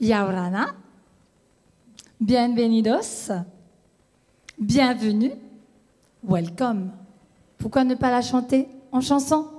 Yaurana, bienvenidos, bienvenue, welcome. Pourquoi ne pas la chanter en chanson?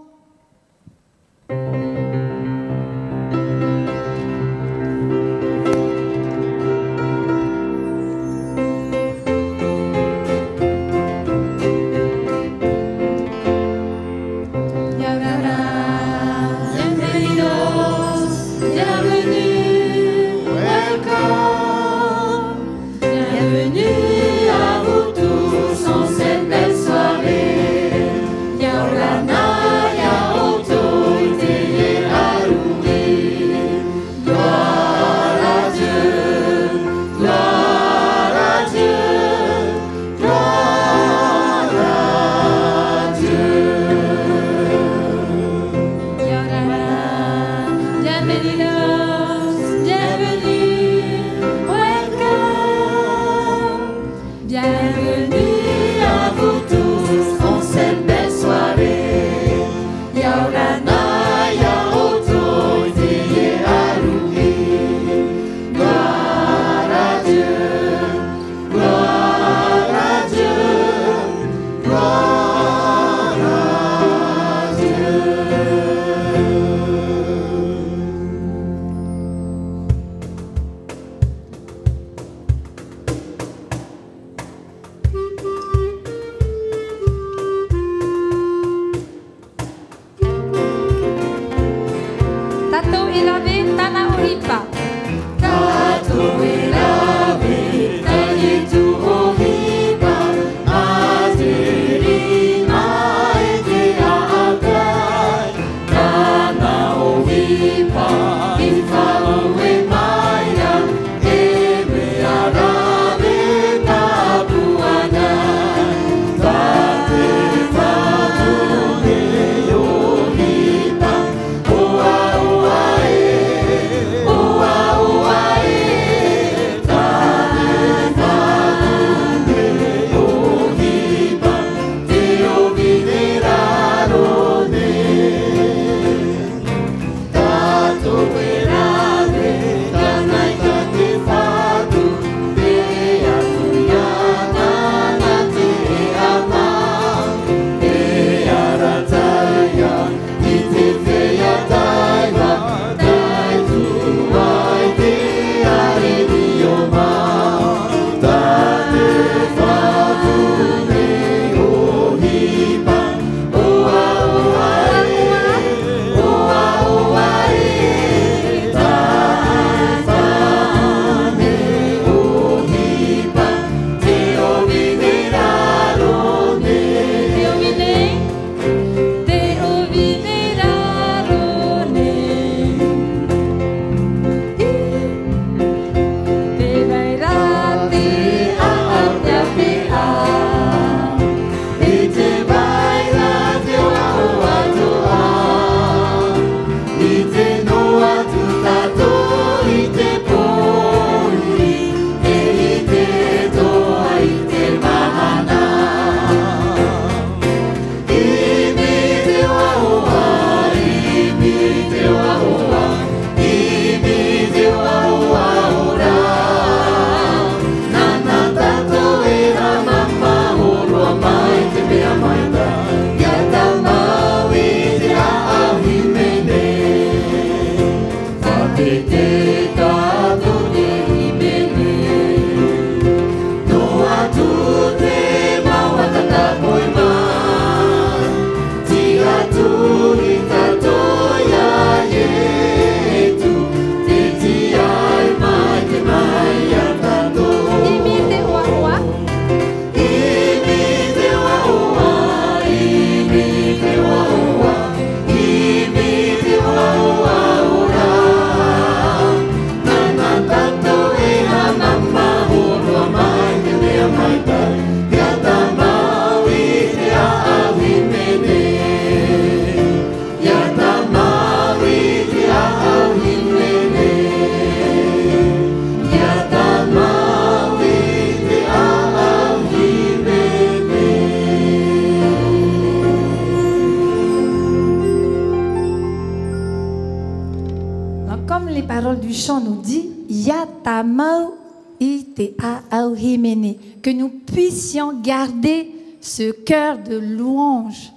ce cœur de louange.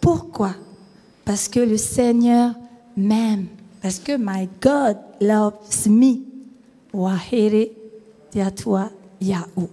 Pourquoi? Parce que le Seigneur m'aime. Parce que my God loves me. Wahere Teatua Yahou.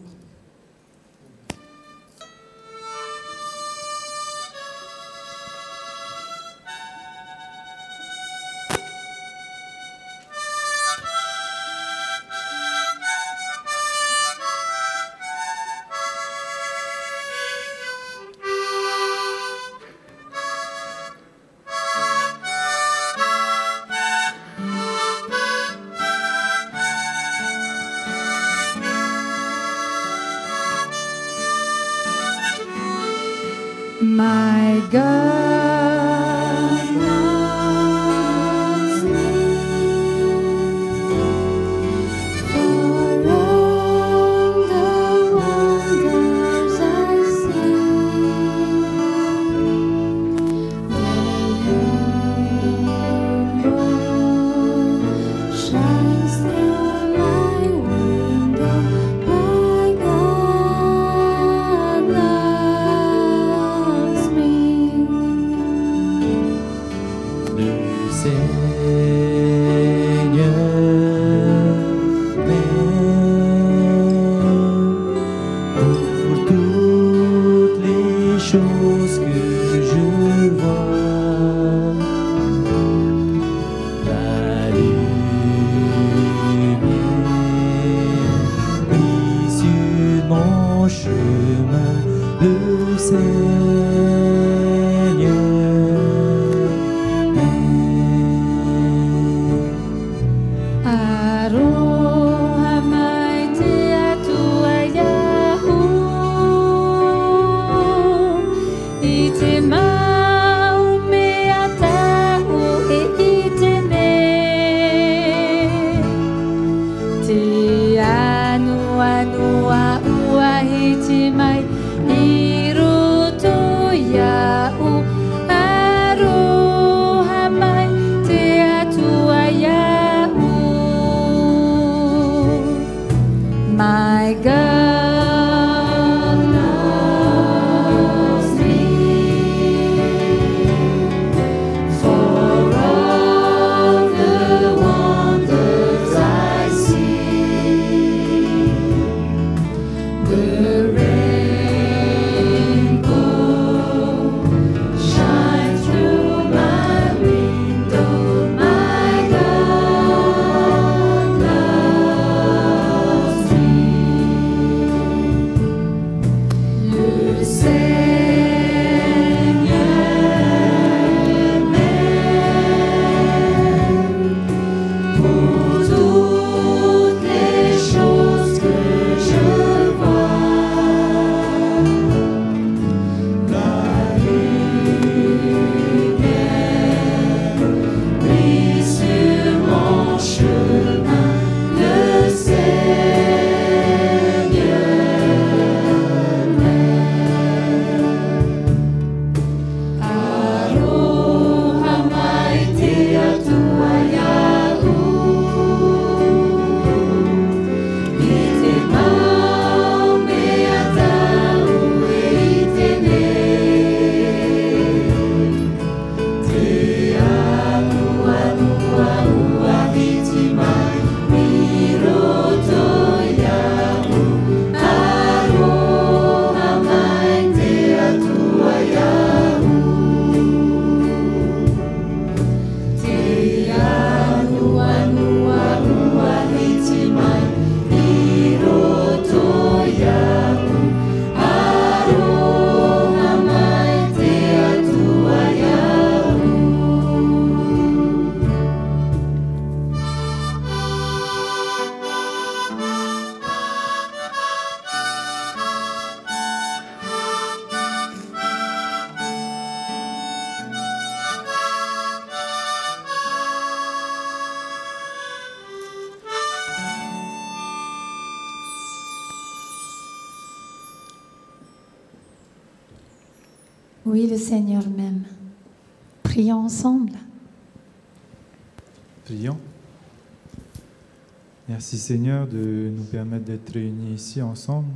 Merci Seigneur de nous permettre d'être réunis ici ensemble,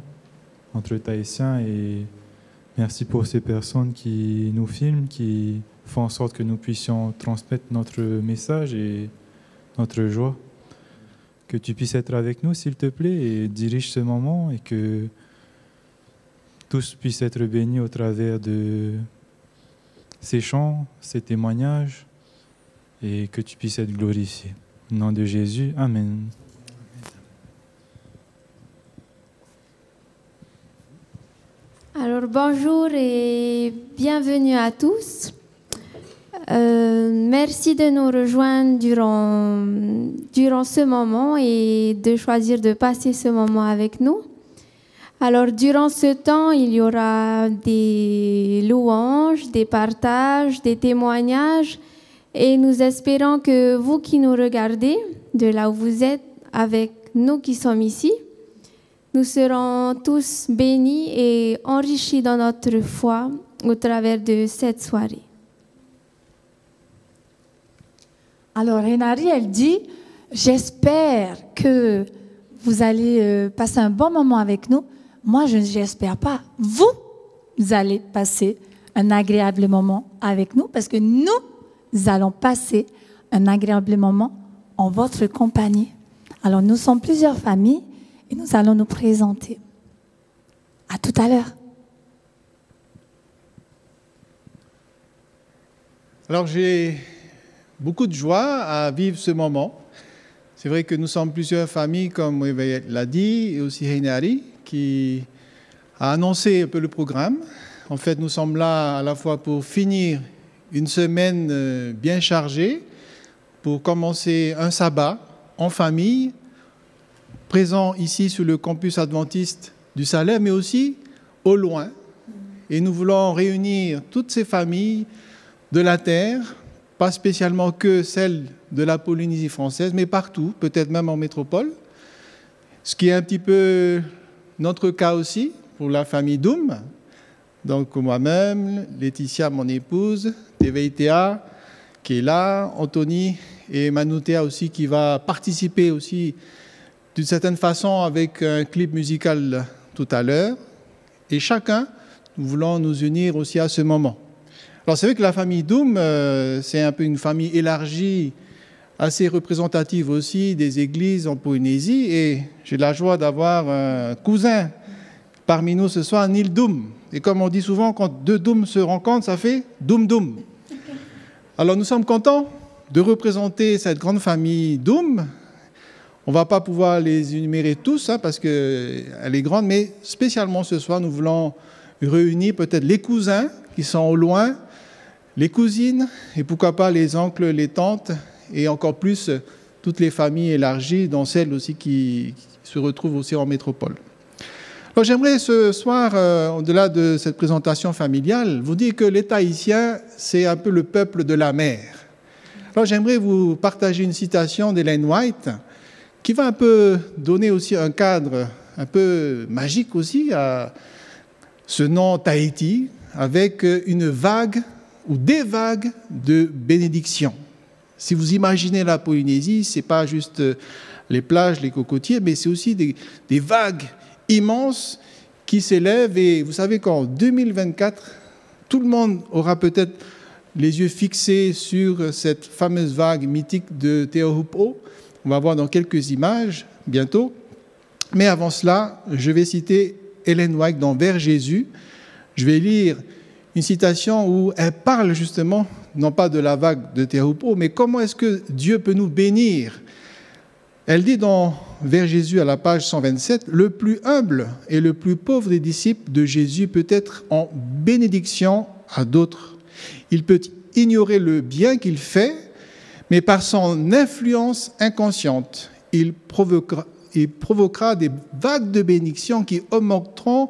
entre Tahitiens, et merci pour ces personnes qui nous filment, qui font en sorte que nous puissions transmettre notre message et notre joie. Que tu puisses être avec nous, s'il te plaît, et dirige ce moment, et que tous puissent être bénis au travers de ces chants, ces témoignages, et que tu puisses être glorifié. Au nom de Jésus, Amen. Alors bonjour et bienvenue à tous. Euh, merci de nous rejoindre durant, durant ce moment et de choisir de passer ce moment avec nous. Alors durant ce temps, il y aura des louanges, des partages, des témoignages et nous espérons que vous qui nous regardez, de là où vous êtes, avec nous qui sommes ici, nous serons tous bénis et enrichis dans notre foi au travers de cette soirée. Alors, Renari, elle dit, j'espère que vous allez euh, passer un bon moment avec nous. Moi, je n'espère pas. Vous, vous allez passer un agréable moment avec nous parce que nous allons passer un agréable moment en votre compagnie. Alors, nous sommes plusieurs familles et nous allons nous présenter. À tout à l'heure. Alors j'ai beaucoup de joie à vivre ce moment. C'est vrai que nous sommes plusieurs familles, comme l'a dit, et aussi Heinari, qui a annoncé un peu le programme. En fait, nous sommes là à la fois pour finir une semaine euh, bien chargée, pour commencer un sabbat en famille, présent ici sur le campus adventiste du Salem, mais aussi au loin. Et nous voulons réunir toutes ces familles de la terre, pas spécialement que celles de la Polynésie française, mais partout, peut-être même en métropole. Ce qui est un petit peu notre cas aussi pour la famille Doum. Donc moi-même, Laetitia, mon épouse, TVITA, qui est là, Anthony et Manoutea aussi, qui va participer aussi d'une certaine façon avec un clip musical tout à l'heure. Et chacun, nous voulons nous unir aussi à ce moment. Alors c'est vrai que la famille Doom, euh, c'est un peu une famille élargie, assez représentative aussi des églises en Polynésie. Et j'ai la joie d'avoir un cousin parmi nous ce soir, Neil Doom. Et comme on dit souvent, quand deux Dooms se rencontrent, ça fait Doom Doom. Alors nous sommes contents de représenter cette grande famille Doom on ne va pas pouvoir les énumérer tous hein, parce qu'elle est grande, mais spécialement ce soir, nous voulons réunir peut-être les cousins qui sont au loin, les cousines, et pourquoi pas les oncles, les tantes, et encore plus toutes les familles élargies, dont celles aussi qui, se retrouvent aussi en métropole. Alors j'aimerais ce soir, euh, au-delà de cette présentation familiale, vous dire que l'État haïtien, c'est un peu le peuple de la mer. Alors j'aimerais vous partager une citation d'Hélène White, qui va un peu donner aussi un cadre un peu magique aussi à ce nom Tahiti, avec une vague ou des vagues de bénédiction. Si vous imaginez la Polynésie, c'est pas juste les plages, les cocotiers, mais c'est aussi des, des, vagues immenses qui s'élèvent. Et vous savez qu'en 2024, tout le monde aura peut-être les yeux fixés sur cette fameuse vague mythique de Teohupo, on va voir dans quelques images bientôt. Mais avant cela, je vais citer Hélène White dans Vers Jésus. Je vais lire une citation où elle parle justement, non pas de la vague de Tehupo, mais comment est-ce que Dieu peut nous bénir? Elle dit dans Vers Jésus à la page 127, Le plus humble et le plus pauvre des disciples de Jésus peut être en bénédiction à d'autres. Il peut ignorer le bien qu'il fait mais par son influence inconsciente, il provoquera, des vagues de bénédiction qui augmenteront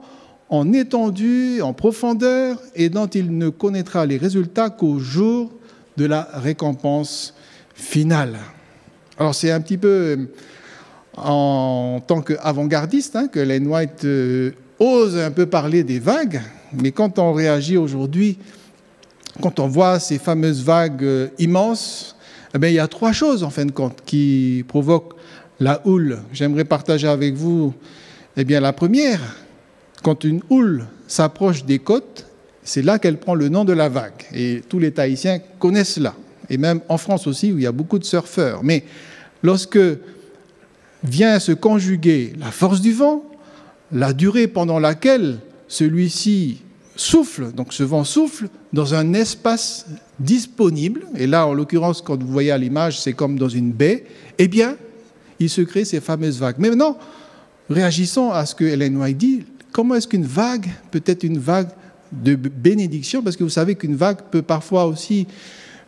en étendue, en profondeur, et dont il ne connaîtra les résultats qu'au jour de la récompense finale. Alors c'est un petit peu euh, en tant qu'avant-gardiste hein, que Len White euh, ose un peu parler des vagues, mais quand on réagit aujourd'hui, quand on voit ces fameuses vagues euh, immenses, eh il y a trois choses, en fin de compte, qui provoquent la houle. J'aimerais partager avec vous eh bien, la première. Quand une houle s'approche des côtes, c'est là qu'elle prend le nom de la vague. Et tous les Tahitiens connaissent cela. Et même en France aussi, où il y a beaucoup de surfeurs. Mais lorsque vient se conjuguer la force du vent, la durée pendant laquelle celui-ci souffle, donc ce vent souffle, dans un espace disponible, et là en l'occurrence quand vous voyez à l'image c'est comme dans une baie, eh bien il se crée ces fameuses vagues. Mais maintenant, réagissons à ce que Hélène White dit, comment est-ce qu'une vague peut être une vague de bénédiction? Parce que vous savez qu'une vague peut parfois aussi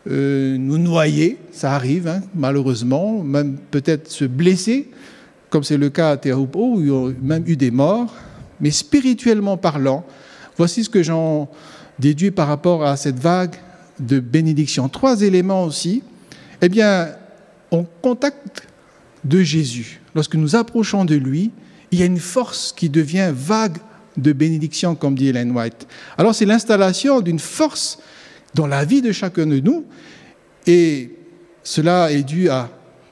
euh, nous noyer, ça arrive hein, malheureusement, même peut-être se blesser, comme c'est le cas à Teahupo, où il y a même eu des morts. Mais spirituellement parlant, voici ce que j'en déduis par rapport à cette vague de bénédiction. Trois éléments aussi. Eh bien, en contact de Jésus, lorsque nous approchons de lui, il y a une force qui devient vague de bénédiction, comme dit Ellen White. Alors c'est l'installation d'une force dans la vie de chacun de nous, et cela est dû à,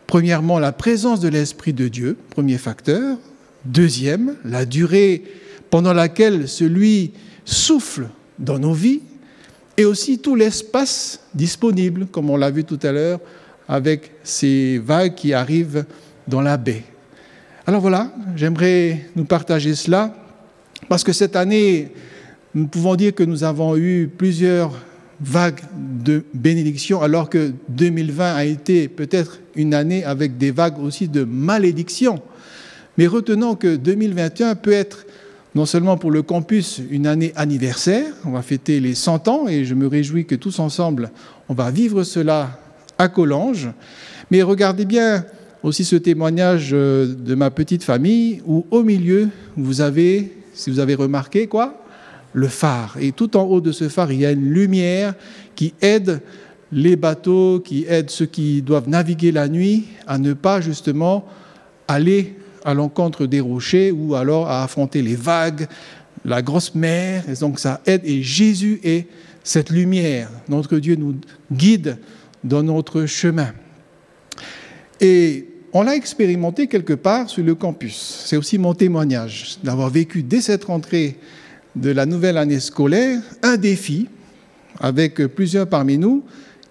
premièrement, la présence de l'Esprit de Dieu, premier facteur, deuxième, la durée pendant laquelle celui souffle dans nos vies, et aussi tout l'espace disponible, comme on l'a vu tout à l'heure, avec ces vagues qui arrivent dans la baie. Alors voilà, j'aimerais nous partager cela, parce que cette année, nous pouvons dire que nous avons eu plusieurs vagues de bénédiction, alors que 2020 a été peut-être une année avec des vagues aussi de malédiction. Mais retenons que 2021 peut être non seulement pour le campus une année anniversaire, on va fêter les 100 ans et je me réjouis que tous ensemble, on va vivre cela à Collonges, mais regardez bien aussi ce témoignage euh, de ma petite famille où au milieu, vous avez, si vous avez remarqué quoi, le phare. Et tout en haut de ce phare, il y a une lumière qui aide les bateaux, qui aide ceux qui doivent naviguer la nuit à ne pas justement aller à l'encontre des rochers ou alors à affronter les vagues, la grosse mer. Et donc ça aide. Et Jésus est cette lumière. Notre Dieu nous guide dans notre chemin. Et on l'a expérimenté quelque part sur le campus. C'est aussi mon témoignage d'avoir vécu dès cette rentrée de la nouvelle année scolaire un défi avec plusieurs parmi nous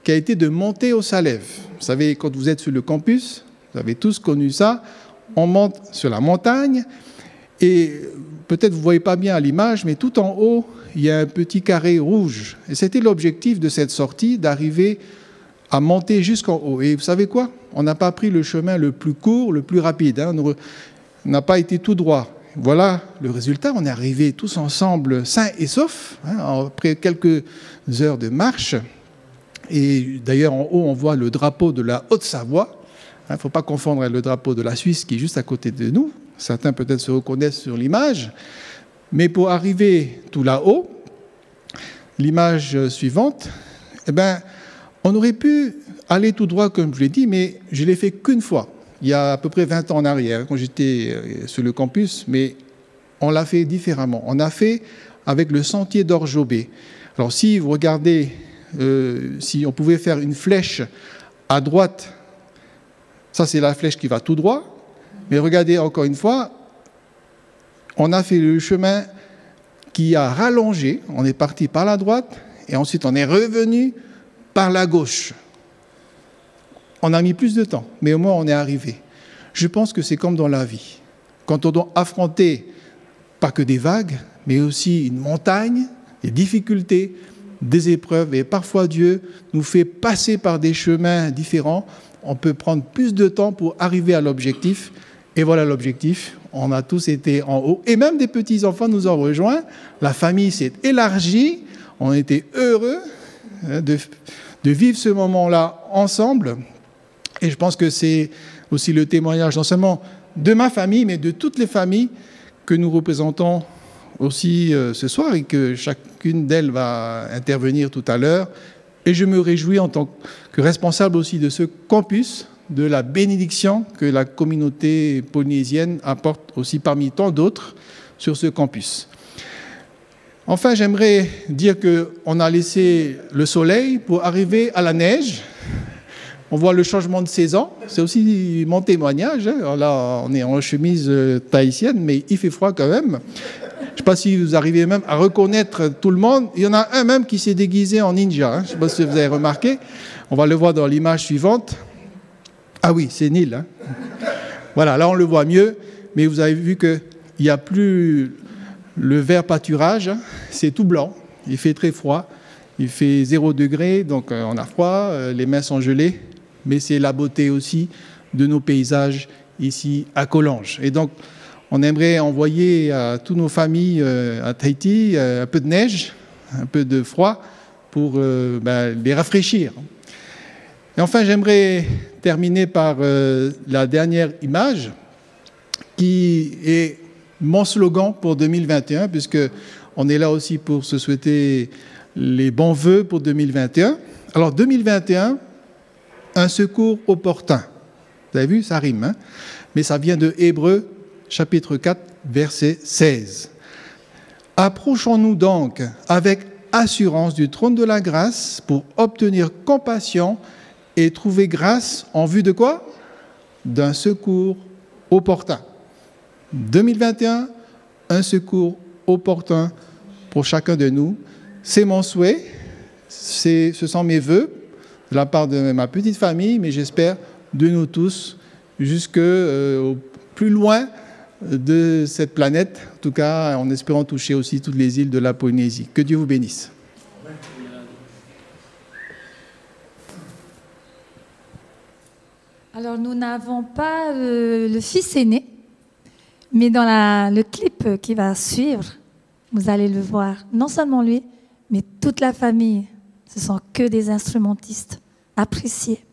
qui a été de monter au Salève. Vous savez, quand vous êtes sur le campus, vous avez tous connu ça, on monte sur la montagne et peut-être vous ne voyez pas bien à l'image, mais tout en haut, il y a un petit carré rouge. Et c'était l'objectif de cette sortie, d'arriver à monter jusqu'en haut. Et vous savez quoi? On n'a pas pris le chemin le plus court, le plus rapide. Hein. On n'a pas été tout droit. Voilà le résultat. On est arrivés tous ensemble sains et saufs, hein, après quelques heures de marche. Et d'ailleurs, en haut, on voit le drapeau de la Haute-Savoie. Il hein, ne faut pas confondre le drapeau de la Suisse qui est juste à côté de nous. Certains peut-être se reconnaissent sur l'image. Mais pour arriver tout là-haut, l'image suivante, eh ben, on aurait pu aller tout droit, comme je l'ai dit, mais je l'ai fait qu'une fois il y a à peu près 20 ans en arrière, quand j'étais euh, sur le campus, mais on l'a fait différemment. On a fait avec le sentier d'Orjobé. Alors si vous regardez, euh, si on pouvait faire une flèche à droite, ça c'est la flèche qui va tout droit, mais regardez encore une fois, on a fait le chemin qui a rallongé, on est parti par la droite, et ensuite on est revenu par la gauche. On a mis plus de temps, mais au moins on est arrivé. Je pense que c'est comme dans la vie. Quand on doit affronter pas que des vagues, mais aussi une montagne, des difficultés, des épreuves, et parfois Dieu nous fait passer par des chemins différents, on peut prendre plus de temps pour arriver à l'objectif. Et voilà l'objectif. On a tous été en haut. Et même des petits-enfants nous ont rejoints. La famille s'est élargie. On était heureux hein, de, vivre ce moment-là ensemble. Et je pense que c'est aussi le témoignage non seulement de ma famille, mais de toutes les familles que nous représentons aussi euh, ce soir et que chacune d'elles va intervenir tout à l'heure. Et je me réjouis en tant que responsable aussi de ce campus, de la bénédiction que la communauté polynésienne apporte aussi parmi tant d'autres sur ce campus. Enfin, j'aimerais dire qu'on a laissé le soleil pour arriver à la neige. On voit le changement de saison. C'est aussi mon témoignage. hein. Là, on est en chemise euh, tahitienne, mais il fait froid quand même. Je ne sais pas si vous arrivez même à reconnaître tout le monde. Il y en a un même qui s'est déguisé en ninja. hein. Je ne sais pas si vous avez remarqué. On va le voir dans l'image suivante. Ah oui, c'est Nil. hein. Voilà, là on le voit mieux. Mais vous avez vu qu'il n'y a plus le vert pâturage. hein. C'est tout blanc. Il fait très froid. Il fait 0 degré, donc euh, on a froid, euh, les mains sont gelées, mais c'est la beauté aussi de nos paysages ici à Collonges. Et donc, on aimerait envoyer à toutes nos familles euh, à Tahiti euh, un peu de neige, un peu de froid pour euh, ben, les rafraîchir. Et enfin, j'aimerais terminer par la dernière image qui est mon slogan pour 2021, puisque on est là aussi pour se souhaiter les bons voeux pour 2021. Alors 2021, un secours opportun. Vous avez vu, ça rime, hein mais ça vient de Hébreu chapitre 4, verset 16. Approchons-nous donc avec assurance du trône de la grâce pour obtenir compassion et trouver grâce en vue de quoi? D'un secours opportun. 2021, un secours opportun pour chacun de nous. C'est mon souhait, ce sont mes voeux de la part de ma petite famille, mais j'espère de nous tous jusque euh, au plus loin de cette planète, en tout cas en espérant toucher aussi toutes les îles de la Polynésie. Que Dieu vous bénisse. Alors, nous n'avons pas euh, le fils aîné, mais dans le clip qui va suivre, vous allez le voir. Non seulement lui, mais toute la famille. Ce sont que des instrumentistes appréciés.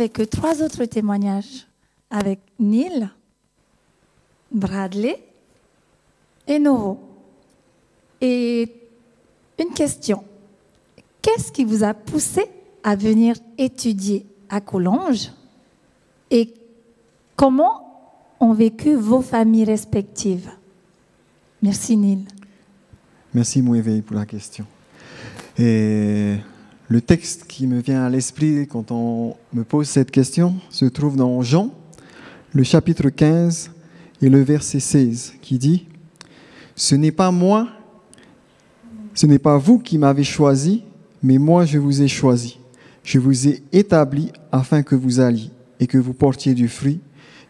Avec trois autres témoignages, avec Neil, Bradley et Noro. Et une question, qu'est-ce qui vous a poussé à venir étudier à Collonges et comment ont vécu vos familles respectives? Merci Neil. Merci Mouéveil pour la question. Le texte qui me vient à l'esprit quand on me pose cette question se trouve dans Jean, le chapitre 15 et le verset 16, qui dit, Ce n'est pas moi, ce n'est pas vous qui m'avez choisi, mais moi je vous ai choisi. Je vous ai établi afin que vous alliez et que vous portiez du fruit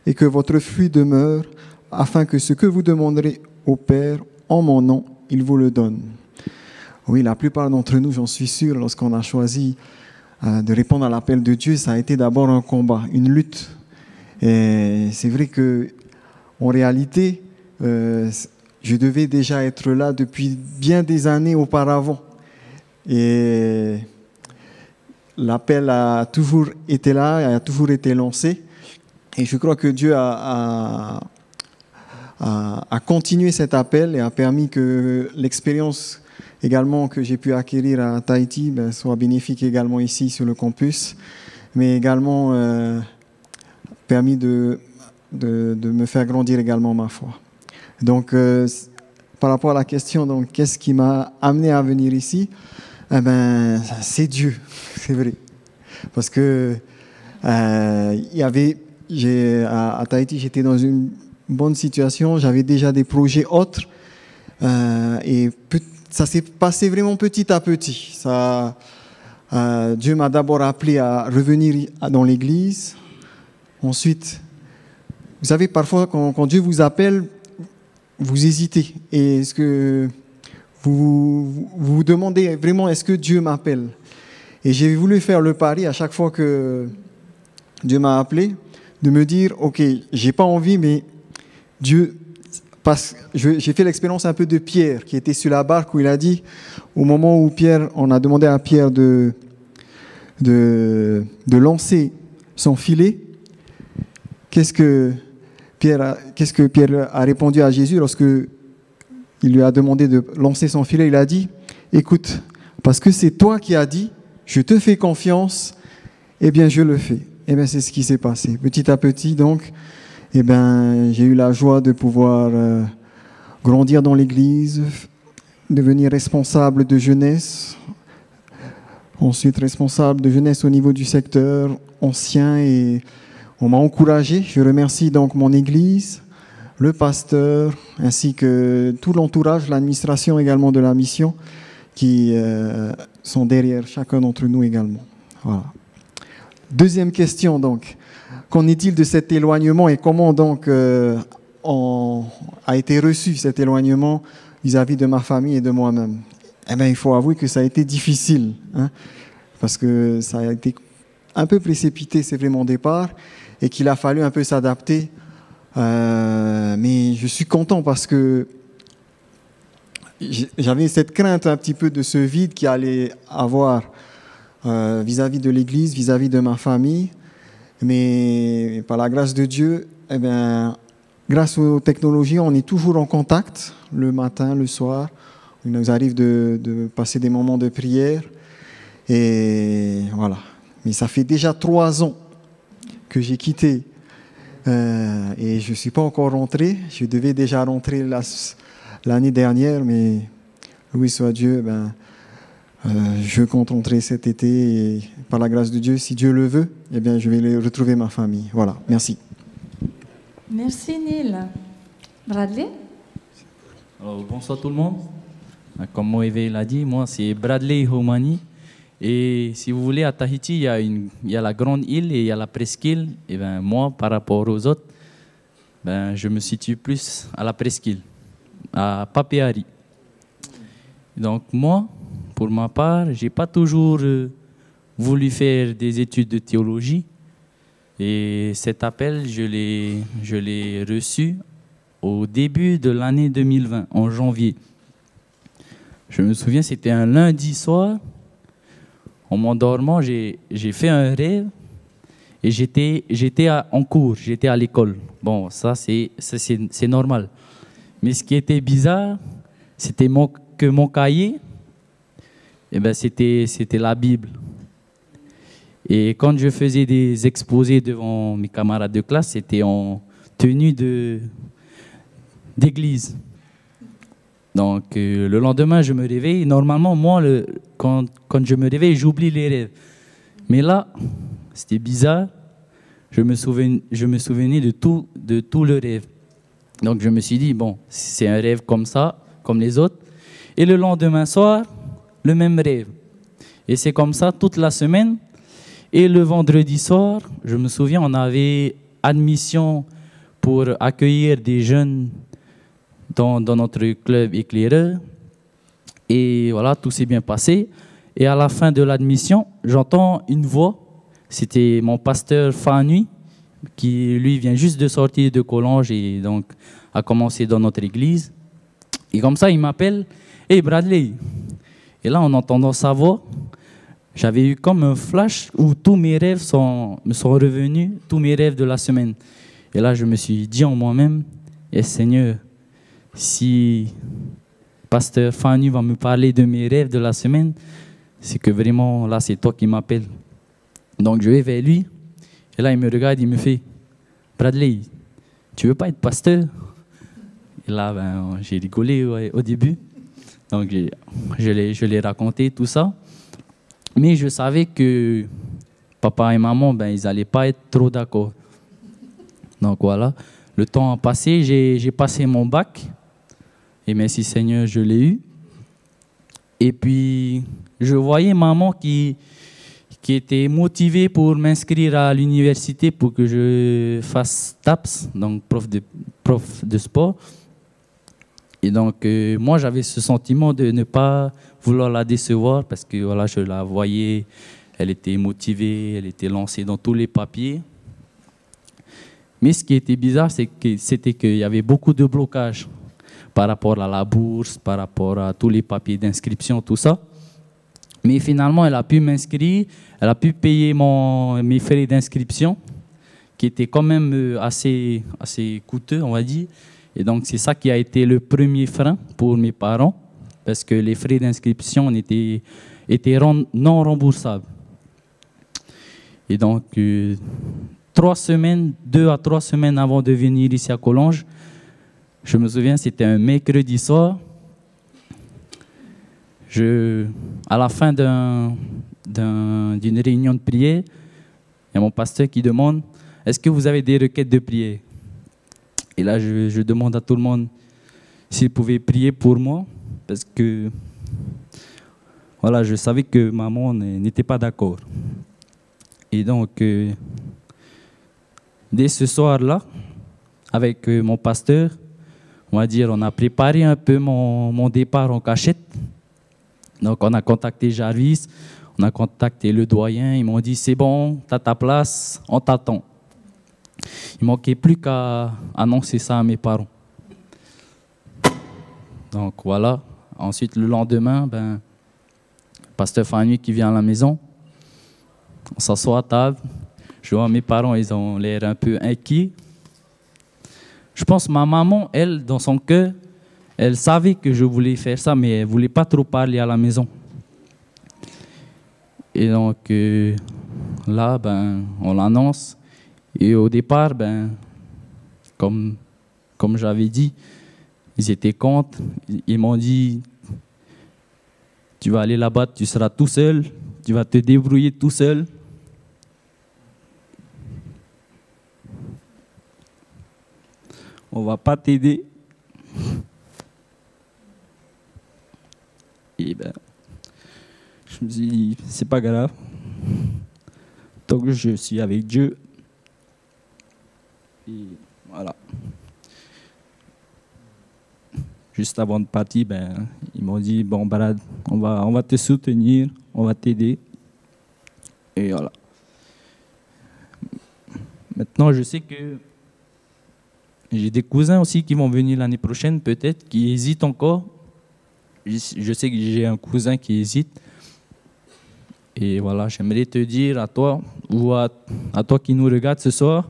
et que votre fruit demeure, afin que ce que vous demanderez au Père en mon nom, il vous le donne. Oui, la plupart d'entre nous, j'en suis sûr, lorsqu'on a choisi euh, de répondre à l'appel de Dieu, ça a été d'abord un combat, une lutte. Et c'est vrai que, en réalité, euh, je devais déjà être là depuis bien des années auparavant. Et l'appel a toujours été là, a toujours été lancé. Et je crois que Dieu a, continué cet appel et a permis que l'expérience également que j'ai pu acquérir à Tahiti ben, soit bénéfique également ici sur le campus, mais également euh, permis de, de, de, me faire grandir également ma foi. Donc, euh, par rapport à la question, donc, qu'est-ce qui m'a amené à venir ici? Eh ben, c'est Dieu, c'est vrai. Parce que euh, il y avait, à, à Tahiti, j'étais dans une bonne situation, j'avais déjà des projets autres, euh, et ça s'est passé vraiment petit à petit. Euh, Dieu m'a d'abord appelé à revenir dans l'Église. Ensuite, vous savez, parfois, quand, quand Dieu vous appelle, vous hésitez. Et est-ce que vous, vous vous demandez vraiment est-ce que Dieu m'appelle? Et j'ai voulu faire le pari à chaque fois que Dieu m'a appelé, de me dire ok, j'ai pas envie, mais Dieu, parce j'ai fait l'expérience un peu de Pierre qui était sur la barque où il a dit au moment où Pierre, on a demandé à Pierre de de, de lancer son filet, qu'est-ce que Pierre a, qu'est-ce que Pierre a répondu à Jésus lorsque il lui a demandé de lancer son filet, il a dit, écoute, parce que c'est toi qui as dit, je te fais confiance, eh bien je le fais. Eh bien c'est ce qui s'est passé. Petit à petit, donc, eh bien j'ai eu la joie de pouvoir euh, grandir dans l'Église, devenir responsable de jeunesse, ensuite responsable de jeunesse au niveau du secteur ancien et on m'a encouragé. Je remercie donc mon Église, le pasteur, ainsi que tout l'entourage, l'administration également de la mission, qui euh, sont derrière chacun d'entre nous également. Voilà. Deuxième question donc, qu'en est-il de cet éloignement et comment donc euh, a été reçu cet éloignement vis-à-vis de ma famille et de moi-même? Eh bien, il faut avouer que ça a été difficile, hein, parce que ça a été un peu précipité, c'est vrai mon départ, et qu'il a fallu un peu s'adapter euh, mais je suis content parce que j'avais cette crainte un petit peu de ce vide qui allait avoir euh, vis-à-vis de l'Église, vis-à-vis de ma famille. Mais par la grâce de Dieu, eh bien, grâce aux technologies, on est toujours en contact le matin, le soir. Il nous arrive de, passer des moments de prière. Et voilà. Mais ça fait déjà trois ans que j'ai quitté euh, et je ne suis pas encore rentré. Je devais déjà rentrer l'année dernière, mais oui, soit Dieu, ben, euh, je compte rentrer cet été et par la grâce de Dieu, si Dieu le veut, eh bien, je vais retrouver ma famille. Voilà, merci. Merci Neil. Bradley? Alors, bonsoir tout le monde. Comme Moïse l'a dit, moi c'est Bradley Homani. Et si vous voulez, à Tahiti, il y a, une, il y a la grande île et il y a la presqu'île. Et ben moi, par rapport aux autres, ben, je me situe plus à la presqu'île, à Papeari. Donc moi, pour ma part, j'ai pas toujours euh, voulu faire des études de théologie. Et cet appel, je l'ai, reçu au début de l'année 2020, en janvier. Je me souviens, c'était un lundi soir en m'endormant, j'ai fait un rêve et j'étais en cours, j'étais à l'école. Bon, ça c'est c'est normal. Mais ce qui était bizarre, c'était que mon cahier, eh ben c'était la Bible. Et quand je faisais des exposés devant mes camarades de classe, c'était en tenue d'église. Donc, euh, le lendemain, je me réveille. Normalement, moi, quand, quand je me réveille, j'oublie les rêves. Mais là, c'était bizarre. Je me, souvenais, je me souvenais de tout, de tout le rêve. Donc, je me suis dit, bon, c'est un rêve comme ça, comme les autres. Et le lendemain soir, le même rêve. Et c'est comme ça toute la semaine. Et le vendredi soir, je me souviens, on avait admission pour accueillir des jeunes dans, notre club éclaireur. Et voilà, tout s'est bien passé. Et à la fin de l'admission, j'entends une voix. C'était mon pasteur Fanui, qui lui vient juste de sortir de Collonges et donc a commencé dans notre église. Et comme ça, il m'appelle Hey Bradley. Et là, en entendant sa voix, j'avais eu comme un flash où tous mes rêves sont, me sont revenus, tous mes rêves de la semaine. Et là, je me suis dit en moi-même, et Seigneur, si pasteur Fanny va me parler de mes rêves de la semaine, c'est que vraiment, là, c'est toi qui m'appelles. Donc, je vais vers lui. Et là, il me regarde, il me fait, Bradley, tu veux pas être pasteur? Et là, ben, j'ai rigolé au début. Donc, je l'ai raconté, tout ça. Mais je savais que papa et maman, ben, ils n'allaient pas être trop d'accord. Donc voilà, le temps a passé, j'ai passé mon bac. Et merci Seigneur, je l'ai eu. Et puis, je voyais maman qui, qui était motivée pour m'inscrire à l'université pour que je fasse TAPS, donc prof de, prof de sport. Et donc, euh, moi, j'avais ce sentiment de ne pas vouloir la décevoir parce que voilà, je la voyais, elle était motivée, elle était lancée dans tous les papiers. Mais ce qui était bizarre, c'est que c'était qu'il y avait beaucoup de blocages par rapport à la bourse, par rapport à tous les papiers d'inscription, tout ça. Mais finalement, elle a pu m'inscrire, elle a pu payer mon, mes frais d'inscription, qui étaient quand même euh, assez, assez coûteux, on va dire. Et donc, c'est ça qui a été le premier frein pour mes parents, parce que les frais d'inscription étaient, non remboursables. Et donc, euh, trois semaines, deux à trois semaines avant de venir ici à Collonges, je me souviens, c'était un mercredi soir. Je, à la fin d'une réunion de prière, il y a mon pasteur qui demande Est-ce que vous avez des requêtes de prière? Et là, je, demande à tout le monde s'il pouvait prier pour moi, parce que voilà, je savais que maman n'était pas d'accord. Et donc, euh, dès ce soir-là, avec euh, mon pasteur, on va dire, on a préparé un peu mon, mon départ en cachette. Donc, on a contacté Jarvis, on a contacté le doyen, ils m'ont dit c'est bon, tu as ta place, on t'attend. Il manquait plus qu'à annoncer ça à mes parents. Donc voilà. Ensuite, le lendemain, ben, pasteur Fanny qui vient à la maison, on s'assoit à table, je vois mes parents, ils ont l'air un peu inquiets. Je pense que ma maman, elle, dans son cœur, elle savait que je voulais faire ça, mais elle ne voulait pas trop parler à la maison. Et donc, euh, là, ben, on l'annonce. Et au départ, ben, comme, comme j'avais dit, ils étaient contre. Ils m'ont dit, tu vas aller là-bas, tu seras tout seul, tu vas te débrouiller tout seul. on va pas t'aider. Et ben, je me suis dit, c'est pas grave. Tant que je suis avec Dieu. Et voilà. Juste avant de partir, ben, ils m'ont dit, bon, Brad, on va, on va te soutenir, on va t'aider. Et voilà. Maintenant, je sais que j'ai des cousins aussi qui vont venir l'année prochaine, peut-être, qui hésitent encore. Je sais que j'ai un cousin qui hésite. Et voilà, j'aimerais te dire à toi, ou à, toi qui nous regarde ce soir,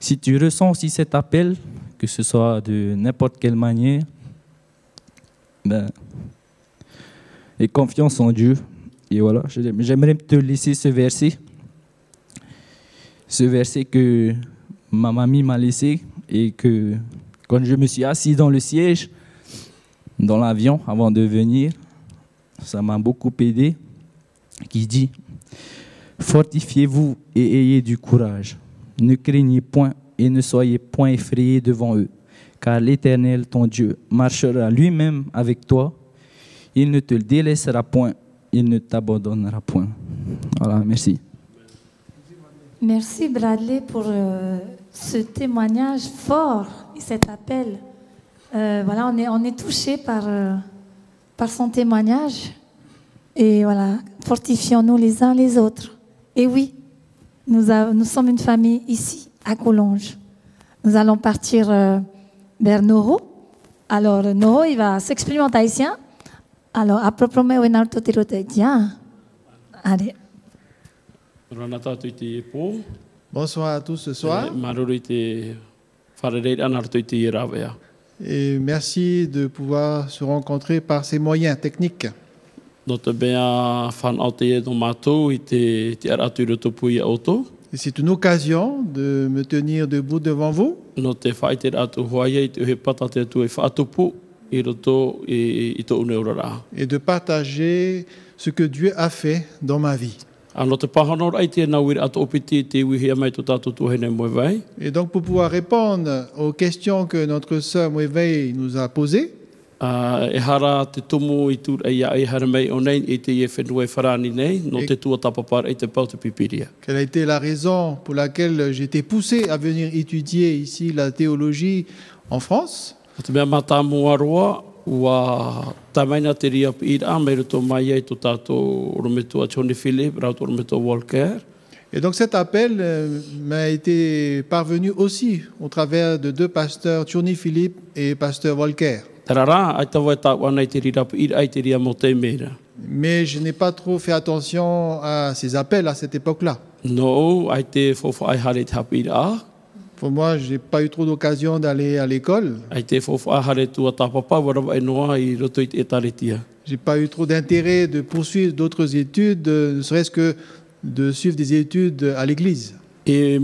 si tu ressens aussi cet appel, que ce soit de n'importe quelle manière, ben, et confiance en Dieu. Et voilà, j'aimerais te laisser ce verset. Ce verset que ma mamie m'a laissé et que quand je me suis assis dans le siège, dans l'avion avant de venir. Ça m'a beaucoup aidé. Qui dit Fortifiez-vous et ayez du courage. Ne craignez point et ne soyez point effrayés devant eux, car l'Éternel, ton Dieu, marchera lui-même avec toi. Il ne te délaissera point, il ne t'abandonnera point. Voilà, merci. Merci Bradley pour euh, ce témoignage fort et cet appel. Euh, voilà, on est, on touché par, euh, par son témoignage. Et voilà, fortifions-nous les uns les autres. Et oui, nous, a- nous sommes une famille ici, à Collonges. Nous allons partir euh, vers Noro. Alors, Noro, il va s'exprimer en tahitien. Alors, à proprement, on a tahitien. Allez. Bonsoir à tous ce soir. E, rawea. Et merci de pouvoir se rencontrer par ces moyens techniques. No te mea whanau te e no mātou i te, te aratu i roto pui a oto. Et c'est une occasion de me tenir debout devant vous No te whai te ratu huaia i te uhe pata te atu e whaatupu i roto i, i tō une urara. et de partager ce que Dieu a fait dans ma vie. Tō. Et donc pour pouvoir répondre aux questions que notre sœur Mouéveille nous a posées, Uh, e hara te tumu i tū e ia e hara mei o nei i te e whenua e wharani nei, no E- te tua tapapara i te pau te pipiria. quelle a été la raison pour laquelle j'ai été poussé à venir étudier ici la théologie en France? O te mea mata mua roa, ua tamaina te ria pi ira, me ruto mai ai tō tātou rometua Johnny Philip, rau tō rometua Walker. Et donc cet appel euh, m'a été parvenu aussi au travers de deux pasteurs, Tchoni Philippe et pasteur Walker. E. Mais je n'ai pas trop fait attention à ces appels à cette époque-là. Pour moi, je n'ai pas eu trop d'occasion d'aller à l'école. e etaritia. J'ai pas eu trop d'intérêt de poursuivre d'autres études, euh, ne serait-ce que de suivre des études à l'église. E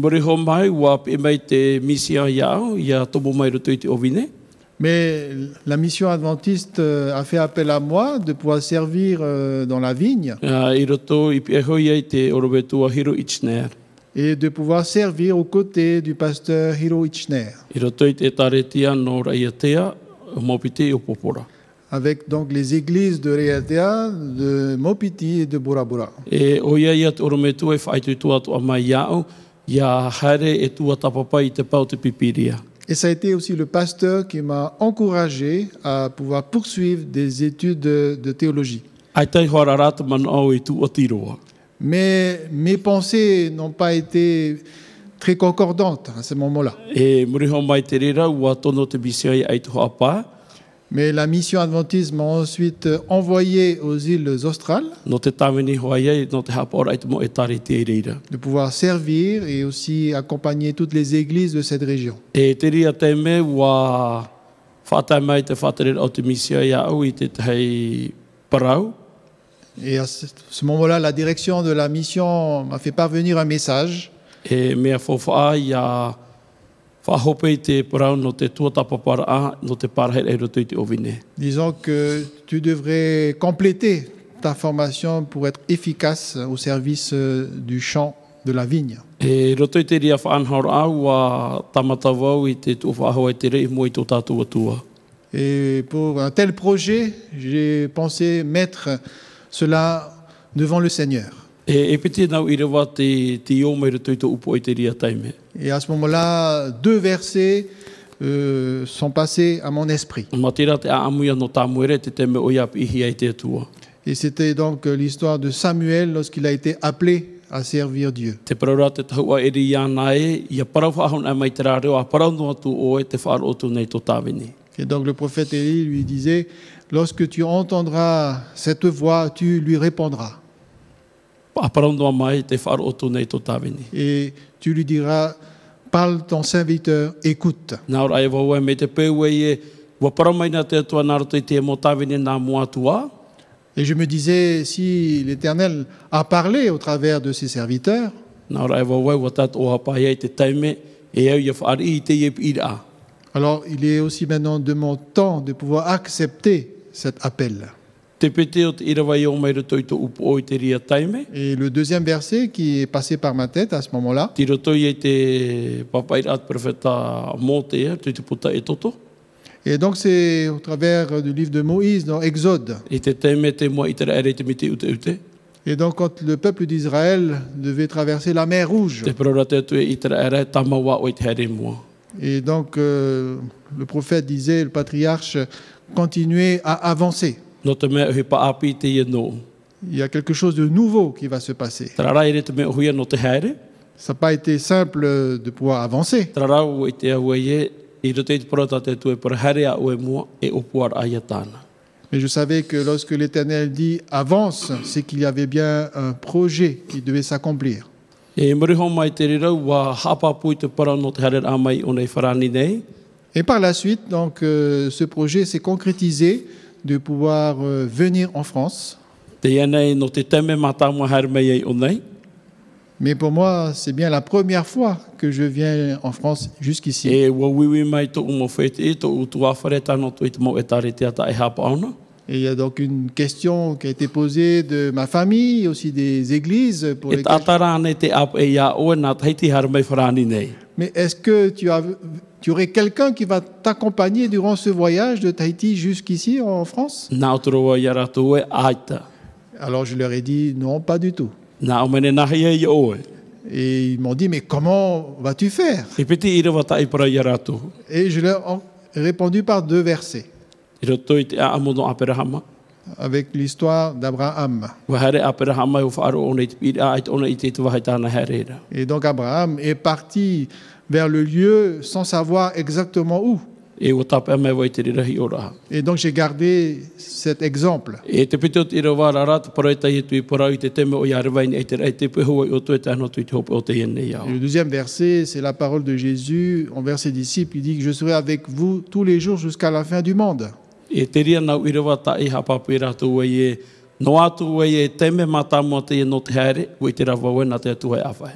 Mais la mission adventiste euh, a fait appel à moi de pouvoir servir euh, dans la vigne et de pouvoir servir aux côtés du pasteur Hiro Ichner, popora. avec donc les églises de Reatea, de Mopiti et de Bora Bora. E te orometua e e tua tapapa i te pau te pipiria. Et ça a été aussi le pasteur qui m'a encouragé à pouvoir poursuivre des études de, de théologie. Mais mes pensées n'ont pas été très concordantes à ce moment-là. Mais la mission adventiste m'a ensuite envoyé aux îles australes. De pouvoir servir et aussi accompagner toutes les églises de cette région. Et à ce moment-là, la direction de la mission m'a fait parvenir un message. E mea fofaa i a disant que tu devrais compléter ta formation pour être efficace au service euh, du champ de la vigne. Et pour un tel projet, j'ai pensé mettre cela devant le Seigneur. Et à ce moment-là, deux versets euh, sont passés à mon esprit. Et c'était donc euh, l'histoire de Samuel lorsqu'il a été appelé à servir Dieu. E. Et donc le prophète Élie lui disait, lorsque tu entendras cette voix, tu lui répondras. Et tu lui diras, parle ton serviteur, écoute. Et je me disais, si l'Éternel a parlé au travers de ses serviteurs, e. Alors il est aussi maintenant de mon temps de pouvoir accepter cet appel. Et le deuxième verset qui est passé par ma tête à ce moment-là, e e et donc c'est au travers du livre de Moïse dans Exode. Ute. Et donc quand le peuple d'Israël devait traverser la mer Rouge, e et donc euh, le prophète disait, le patriarche, continuez à avancer. Il y a quelque chose de nouveau qui va se passer. Ça n'a pas été simple de pouvoir avancer. Mais je savais que lorsque l'Éternel dit avance, c'est qu'il y avait bien un projet qui devait s'accomplir. E. Et par la suite, donc, euh, ce projet s'est concrétisé de pouvoir euh, venir en France. Mais pour moi, c'est bien la première fois que je viens en France jusqu'ici. E e e. Et il y a donc une question qui a été posée de ma famille, aussi des églises. Pour lesquelles-. Mais est-ce que tu, as, tu aurais quelqu'un qui va t'accompagner durant ce voyage de Tahiti jusqu'ici en France? Alors je leur ai dit non, pas du tout. Et ils m'ont dit, mais comment vas-tu faire? Et je leur ai répondu par deux versets, avec l'histoire d'Abraham. Et donc Abraham est parti vers le lieu sans savoir exactement où. Et donc j'ai gardé cet exemple. Le deuxième verset, c'est la parole de Jésus envers ses disciples. Il dit que je serai avec vous tous les jours jusqu'à la fin du monde.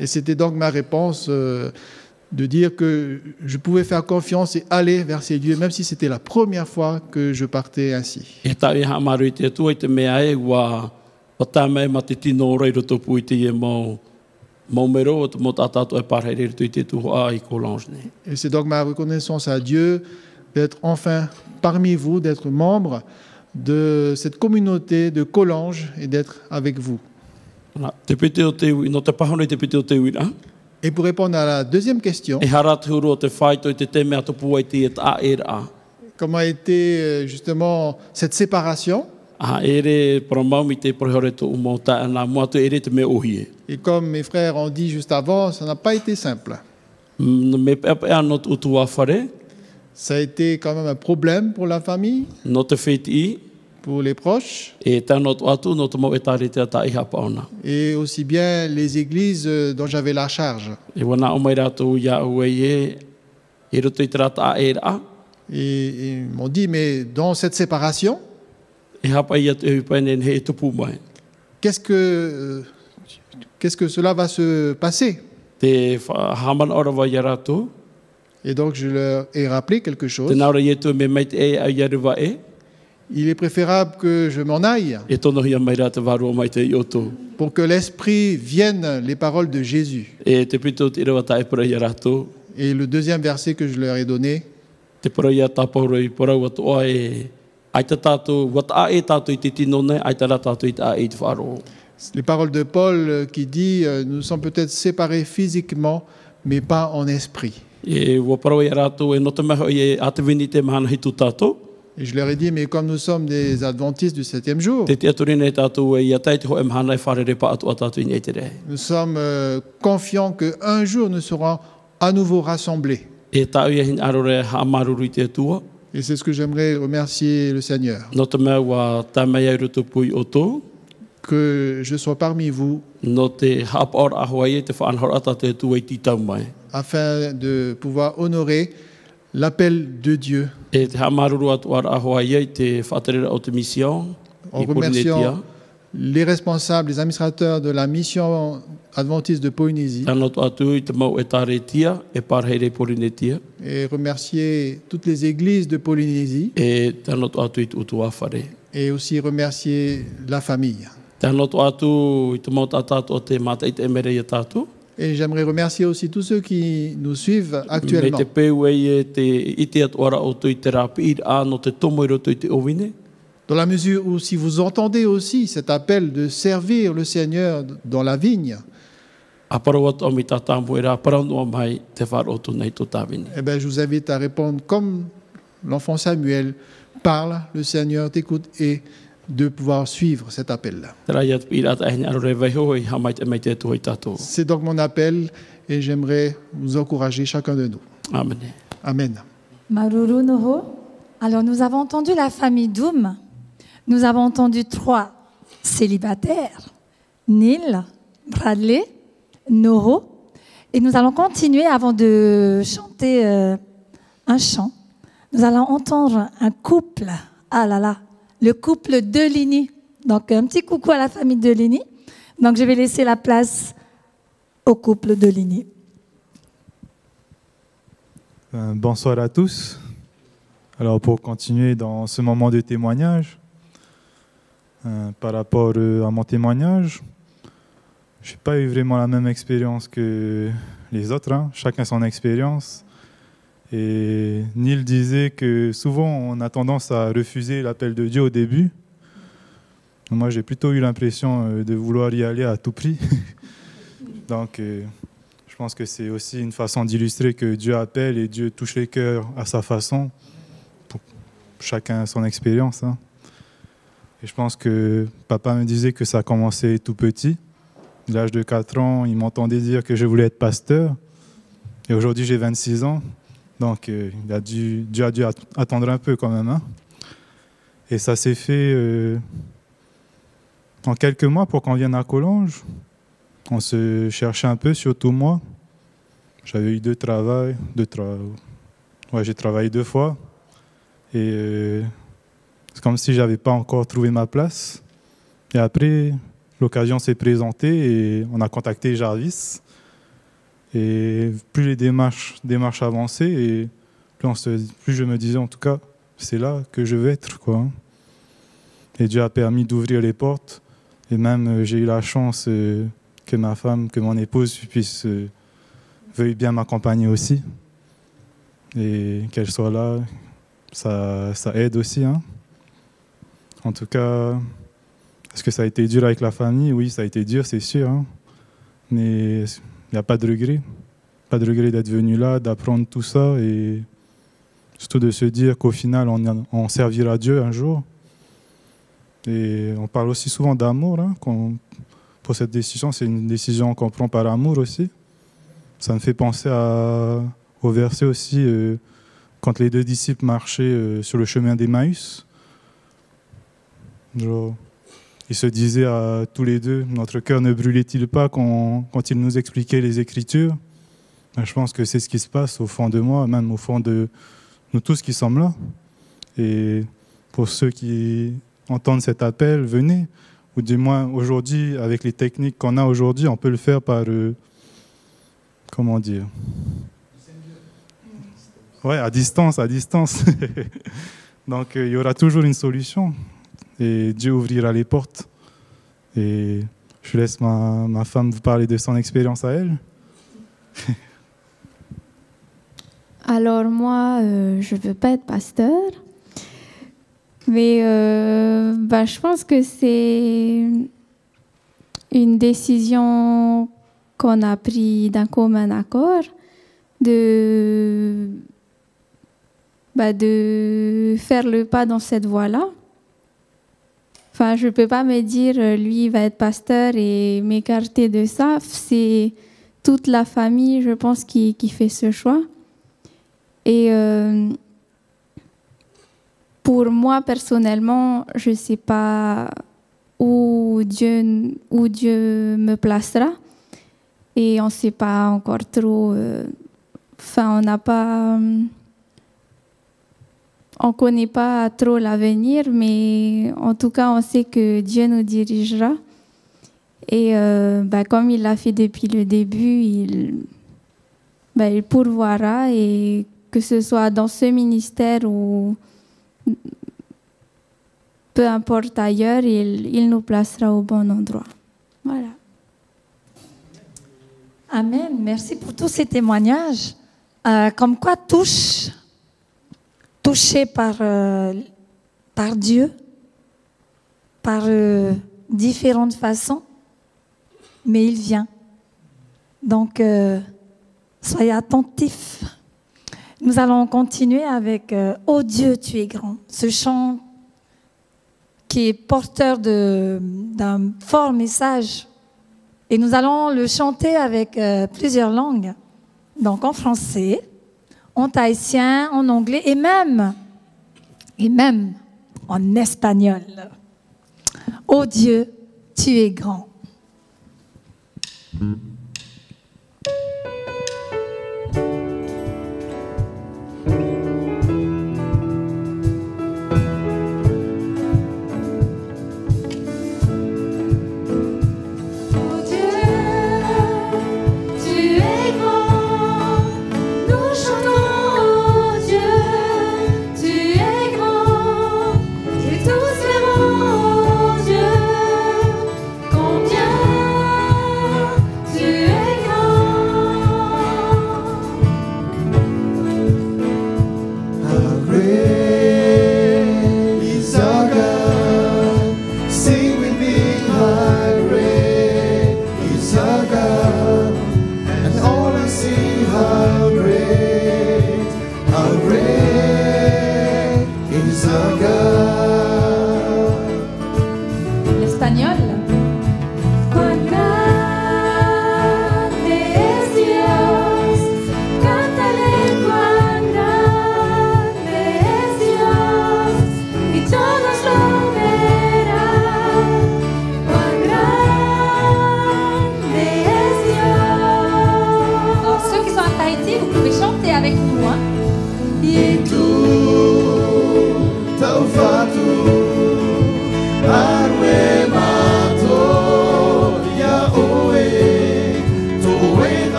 Et c'était donc ma réponse euh, de dire que je pouvais faire confiance et aller vers ces dieux, même si c'était la première fois que je partais ainsi. E e. Et c'est donc ma reconnaissance à Dieu d'être enfin parmi vous, d'être membre de cette communauté de Collange et d'être avec vous. Et pour répondre à la deuxième question, E e e comment a été euh, justement cette séparation. Et comme mes frères ont dit juste avant, ça n'a pas été simple. Mm, Ça a été quand même un problème pour la famille, pour les proches, e e et aussi bien les églises euh, dont j'avais la charge. E e, e e Et, ils m'ont dit, mais dans cette séparation, e e qu'est-ce que, euh, qu'est-ce que cela va se passer Et donc je leur ai rappelé quelque chose. Il est préférable que je m'en aille. Pour que l'Esprit vienne les paroles de Jésus. Et le deuxième verset que je leur ai donné, les paroles de Paul euh, qui dit, euh, nous sommes peut-être séparés physiquement, mais pas en esprit. E Et je leur ai dit, mais comme nous sommes des adventistes du septième jour, e e nous sommes euh, confiants qu'un jour nous serons à nouveau rassemblés. E Et c'est ce que j'aimerais remercier le Seigneur, que je sois parmi vous afin de pouvoir honorer l'appel de Dieu. En remerciant les responsables, les administrateurs de la mission adventiste de Polynésie. E e et remercier toutes les églises de Polynésie. E et aussi remercier la famille. Et j'aimerais remercier aussi tous ceux qui nous suivent Me actuellement. e. Dans la mesure où si vous entendez aussi cet appel de servir le Seigneur dans la vigne, tāwine. eh je vous invite à répondre comme l'enfant Samuel parle, le Seigneur t'écoute et de pouvoir suivre cet appel-là. I tātou. C'est donc mon appel et j'aimerais vous encourager chacun de nous. Amen. Amen. Maruru Noho. Alors, nous avons entendu la famille Doom. Nous avons entendu trois célibataires. Neil, Bradley, Noho. Et nous allons continuer avant de chanter euh, un chant. Nous allons entendre un couple. Ah là là, le couple de Ligny. Donc, un petit coucou à la famille de Ligny. Donc, je vais laisser la place au couple de Ligny. Euh, bonsoir à tous. Alors pour continuer dans ce moment de témoignage, euh, par rapport euh, à mon témoignage, je n'ai pas eu vraiment la même expérience que les autres, hein. chacun son expérience. Et Neil disait que souvent on a tendance à refuser l'appel de Dieu au début. Moi j'ai plutôt eu l'impression euh, de vouloir y aller à tout prix. Donc euh, je pense que c'est aussi une façon d'illustrer que Dieu appelle et Dieu touche les cœurs à sa façon. Pour chacun son expérience. hein. Et je pense que papa me disait que ça a commencé tout petit. À l'âge de 4 ans, il m'entendait dire que je voulais être pasteur. Et aujourd'hui, j'ai 26 ans. Donc, il a dû, Dieu a dû at- attendre un peu quand même. hein. Et ça s'est fait euh, en quelques mois pour qu'on vienne à Collonges. On se cherchait un peu, surtout moi. J'avais eu deux travails, deux tra- ouais, j'ai travaillé deux fois. Et euh, c'est comme si j'avais pas encore trouvé ma place. Et après, l'occasion s'est présentée et on a contacté Jarvis. Et plus les démarches, démarches avançaient, et plus, je me disais en tout cas, c'est là que je veux être. Quoi. Et Dieu a permis d'ouvrir les portes. Et même euh, j'ai eu la chance euh, que ma femme, que mon épouse puisse euh, veuille bien m'accompagner aussi. Et qu'elle soit là, ça, ça aide aussi. hein. En tout cas, est-ce que ça a été dur avec la famille? Oui, ça a été dur, c'est sûr. hein. Mais il n'y a pas de regret. Pas de regret d'être venu là, d'apprendre tout ça et surtout de se dire qu'au final, on, servira Dieu un jour. Et on parle aussi souvent d'amour. hein, pour cette décision, c'est une décision qu'on prend par amour aussi. Ça me fait penser au verset aussi euh, quand les deux disciples marchaient euh, sur le chemin d'Emmaüs. Genre, ils se disaient à tous les deux, notre cœur ne brûlait-il pas quand, ils nous expliquaient les Écritures? Ben, Je pense que c'est ce qui se passe au fond de moi, même au fond de nous tous qui sommes là. Et pour ceux qui entendent cet appel, venez. Ou du moins, aujourd'hui, avec les techniques qu'on a aujourd'hui, on peut le faire par... euh, comment dire? Ouais, à distance, à distance. Donc, euh, il y aura toujours une solution. Et Dieu ouvrira les portes. Et je laisse ma, ma femme vous parler de son expérience à elle. Alors moi, euh, je veux pas être pasteur, mais euh, bah, je pense que c'est une décision qu'on a prise d'un commun accord de, bah, de faire le pas dans cette voie-là. Enfin, je ne peux pas me dire, euh, lui, il va être pasteur et m'écarter de ça. C'est toute la famille, je pense, qui, fait ce choix. Et euh, pour moi, personnellement, je ne sais pas où Dieu, où Dieu me placera. Et on ne sait pas encore trop. euh, Enfin, on n'a pas. On ne connaît pas trop l'avenir, mais en tout cas, on sait que Dieu nous dirigera. Et euh, bah, comme il l'a fait depuis le début, il, bah, il pourvoira et que ce soit dans ce ministère ou peu importe ailleurs, il, il nous placera au bon endroit. Voilà. Amen. Merci pour tous ces témoignages. Euh, comme quoi touche, touché par, euh, par Dieu, par euh, différentes façons, mais il vient. Donc, euh, soyez attentifs. Nous allons continuer avec Oh Dieu, tu es grand. Ce chant qui est porteur d'un fort message. Et nous allons le chanter avec plusieurs langues. Donc en français, en tahitien, en anglais et même, et même en espagnol. Oh Dieu, tu es grand.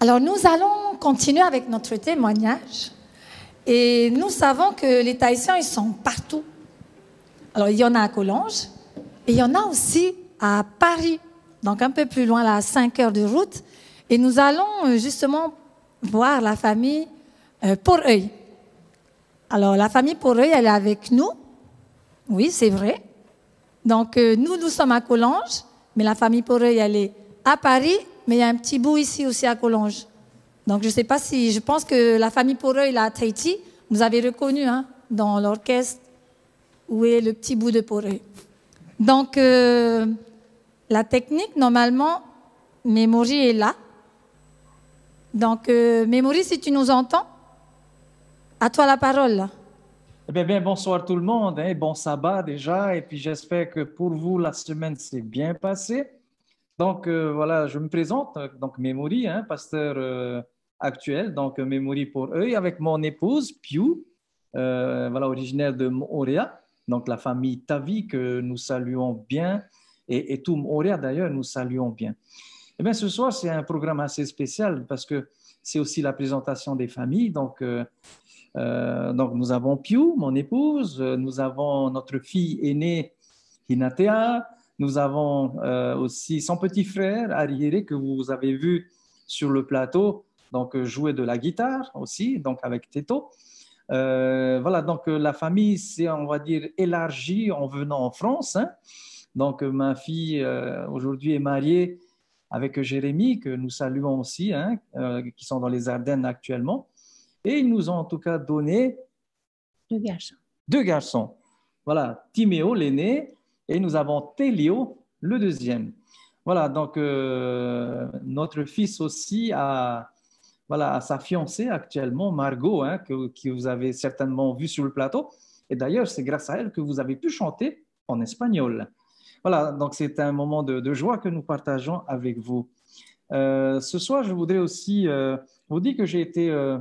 Alors nous allons continuer avec notre témoignage. Et nous savons que les Tahitiens, ils sont partout. Alors il y en a à Collonges et il y en a aussi à Paris, donc un peu plus loin, à 5 heures de route. Et nous allons euh, justement voir la famille euh, pour œil. Alors la famille pour œil, elle est avec nous. Oui, c'est vrai. Donc, euh, nous, nous sommes à Collonges, mais la famille Poreuil, elle est à Paris, mais il y a un petit bout ici aussi à Collonges. Donc, je ne sais pas si. Je pense que la famille Poreuil, là, à Tahiti, vous avez reconnu hein, dans l'orchestre où est le petit bout de Poreuil. Donc, euh, la technique, normalement, Memory est là. Donc, euh, Memory, si tu nous entends, à toi la parole. Eh bien, bien, bonsoir tout le monde, hein, bon sabbat déjà, et puis j'espère que pour vous, la semaine s'est bien passée. Donc euh, voilà, je me présente, donc Memory, hein, pasteur euh, actuelle, donc Memory pour eux, avec mon épouse, Piu, euh, voilà, originaire de Moria, donc la famille Tavi que nous saluons bien, et, tout Moria d'ailleurs, nous saluons bien. Eh bien, ce soir, c'est un programme assez spécial parce que c'est aussi la présentation des familles. Donc, euh, euh, donc nous avons Piu, mon épouse, nous avons notre fille aînée, Hinatea, nous avons euh, aussi son petit frère, Ariere, que vous avez vu sur le plateau, donc jouer de la guitare aussi, donc avec Teto. Euh, voilà, donc euh, la famille s'est, on va dire, élargie en venant en France. Hein. Donc ma fille aujourd'hui est mariée avec Jérémy, que nous saluons aussi, hein, qui sont dans les Ardennes actuellement. Et ils nous ont en tout cas donné deux garçons. Deux garçons. Voilà, Timéo, l'aîné, et nous avons Télio, le deuxième. Voilà, donc notre fils aussi a, voilà, sa fiancée actuellement, Margot, hein, que, vous avez certainement vu sur le plateau. Et d'ailleurs, c'est grâce à elle que vous avez pu chanter en espagnol. Voilà, donc c'est un moment de, joie que nous partageons avec vous. Euh, ce soir, je voudrais aussi euh, vous dire que j'ai été euh,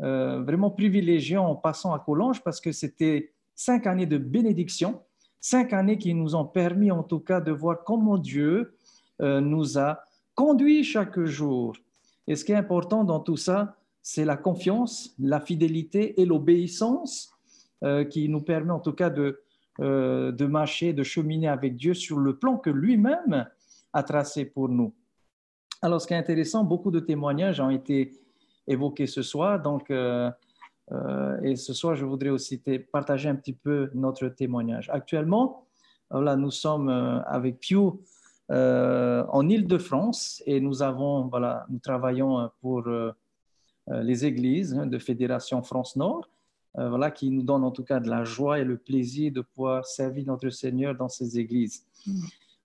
vraiment privilégié en passant à Collonges parce que c'était cinq années de bénédiction, cinq années qui nous ont permis en tout cas de voir comment Dieu nous a conduits chaque jour et ce qui est important dans tout ça, c'est la confiance, la fidélité et l'obéissance qui nous permet en tout cas de, euh, de marcher, de cheminer avec Dieu sur le plan que lui-même a tracé pour nous. Alors, ce qui est intéressant, beaucoup de témoignages ont été évoqués ce soir. Donc, euh, et ce soir, je voudrais aussi partager un petit peu notre témoignage. Actuellement, là, nous sommes avec Pew euh, en Île-de-France et nous avons, voilà, nous travaillons euh, pour euh, les églises de Fédération France-Nord, voilà, qui nous donnent en tout cas de la joie et le plaisir de pouvoir servir notre Seigneur dans ces églises. Mm.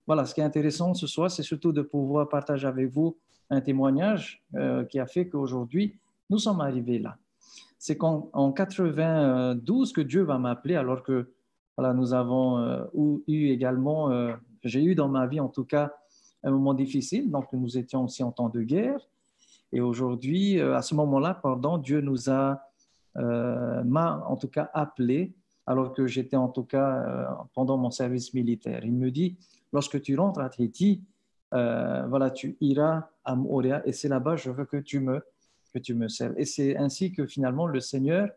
Voilà, ce qui est intéressant ce soir, c'est surtout de pouvoir partager avec vous un témoignage qui a fait qu'aujourd'hui, nous sommes arrivés là. C'est qu'en en 92 que Dieu va m'appeler alors que voilà, nous avons eu également j'ai eu dans ma vie, en tout cas, un moment difficile. Donc, nous étions aussi en temps de guerre. Et aujourd'hui, euh, à ce moment-là, pardon, Dieu nous a, euh, m'a en tout cas appelé, alors que j'étais en tout cas euh, pendant mon service militaire. Il me dit, lorsque tu rentres à Tahiti, voilà, tu iras à Moria et c'est là-bas, je veux que tu me, que tu me serves. Et c'est ainsi que finalement le Seigneur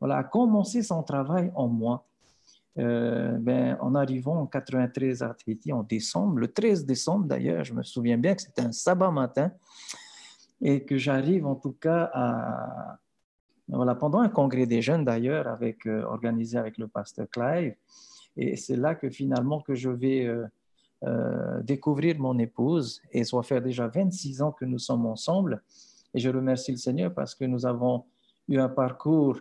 voilà, a commencé son travail en moi. Euh, ben, en arrivant en 93 à Tahiti en décembre, le 13 décembre d'ailleurs, je me souviens bien que c'était un sabbat matin et que j'arrive en tout cas à, voilà, pendant un congrès des jeunes d'ailleurs, avec, euh, organisé avec le pasteur Clive. Et c'est là que finalement que je vais euh, découvrir mon épouse. Et ça va faire déjà 26 ans que nous sommes ensemble. Et je remercie le Seigneur parce que nous avons eu un parcours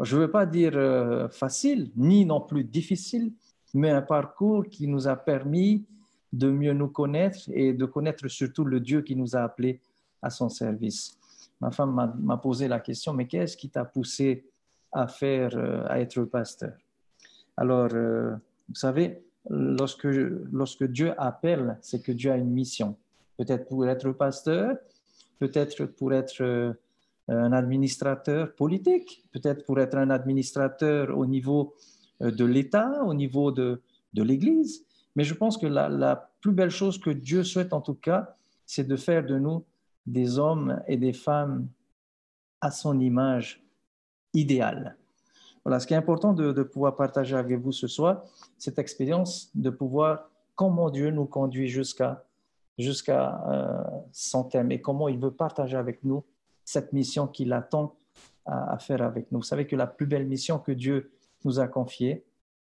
je ne veux pas dire euh, facile, ni non plus difficile, mais un parcours qui nous a permis de mieux nous connaître et de connaître surtout le Dieu qui nous a appelés à son service. Ma femme m'a posé la question, mais qu'est-ce qui t'a poussé à faire, euh, à être pasteur? Alors, euh, vous savez, lorsque, Dieu appelle, c'est que Dieu a une mission. Peut-être pour être pasteur, peut-être pour être un administrateur politique, peut-être pour être un administrateur au niveau euh, de l'État, au niveau de, l'Église. Mais je pense que la, plus belle chose que Dieu souhaite en tout cas, c'est de faire de nous des hommes et des femmes à son image idéale. Voilà, ce qui est important de, pouvoir partager avec vous ce soir, cette expérience de pouvoir, comment Dieu nous conduit jusqu'à jusqu'à euh, son thème et comment il veut partager avec nous cette mission qu'il attend à, faire avec nous. Vous savez que la plus belle mission que Dieu nous a confiée,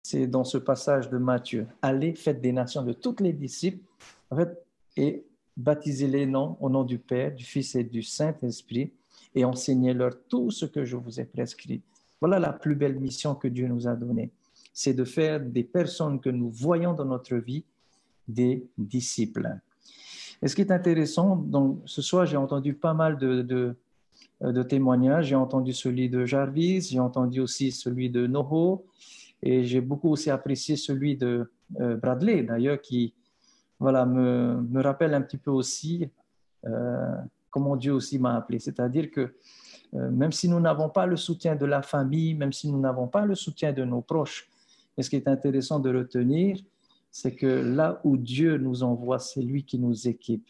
c'est dans ce passage de Matthieu. Allez, faites des nations de toutes les disciples en fait, et baptisez les noms au nom du Père, du Fils et du Saint-Esprit et enseignez-leur tout ce que je vous ai prescrit. Voilà la plus belle mission que Dieu nous a donnée. C'est de faire des personnes que nous voyons dans notre vie des disciples. Et ce qui est intéressant, donc, ce soir, j'ai entendu pas mal de, de, euh, témoignages. J'ai entendu celui de Jarvis, j'ai entendu aussi celui de Noho, et j'ai beaucoup aussi apprécié celui de euh, Bradley, d'ailleurs, qui voilà, me, me, rappelle un petit peu aussi euh, comment Dieu aussi m'a appelé. C'est-à-dire que euh, même si nous n'avons pas le soutien de la famille, même si nous n'avons pas le soutien de nos proches, et ce qui est intéressant de retenir, c'est que là où Dieu nous envoie, c'est lui qui nous équipe.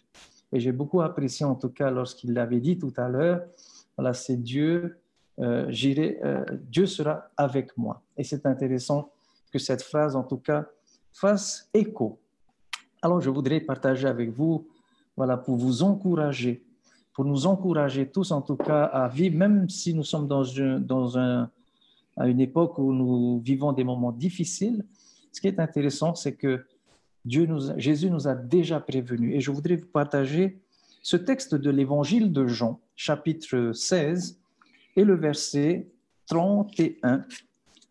Et j'ai beaucoup apprécié en tout cas lorsqu'il l'avait dit tout à l'heure, voilà, c'est Dieu, euh, Dieu sera avec moi. Et c'est intéressant que cette phrase en tout cas fasse écho. Alors je voudrais partager avec vous, voilà, pour vous encourager pour nous encourager tous, en tout cas, à vivre, même si nous sommes dans, dans un, à une époque où nous vivons des moments difficiles. Ce qui est intéressant, c'est que Dieu nous, Jésus nous a déjà prévenus. Et je voudrais vous partager ce texte de l'évangile de Jean, chapitre 16, et le verset 31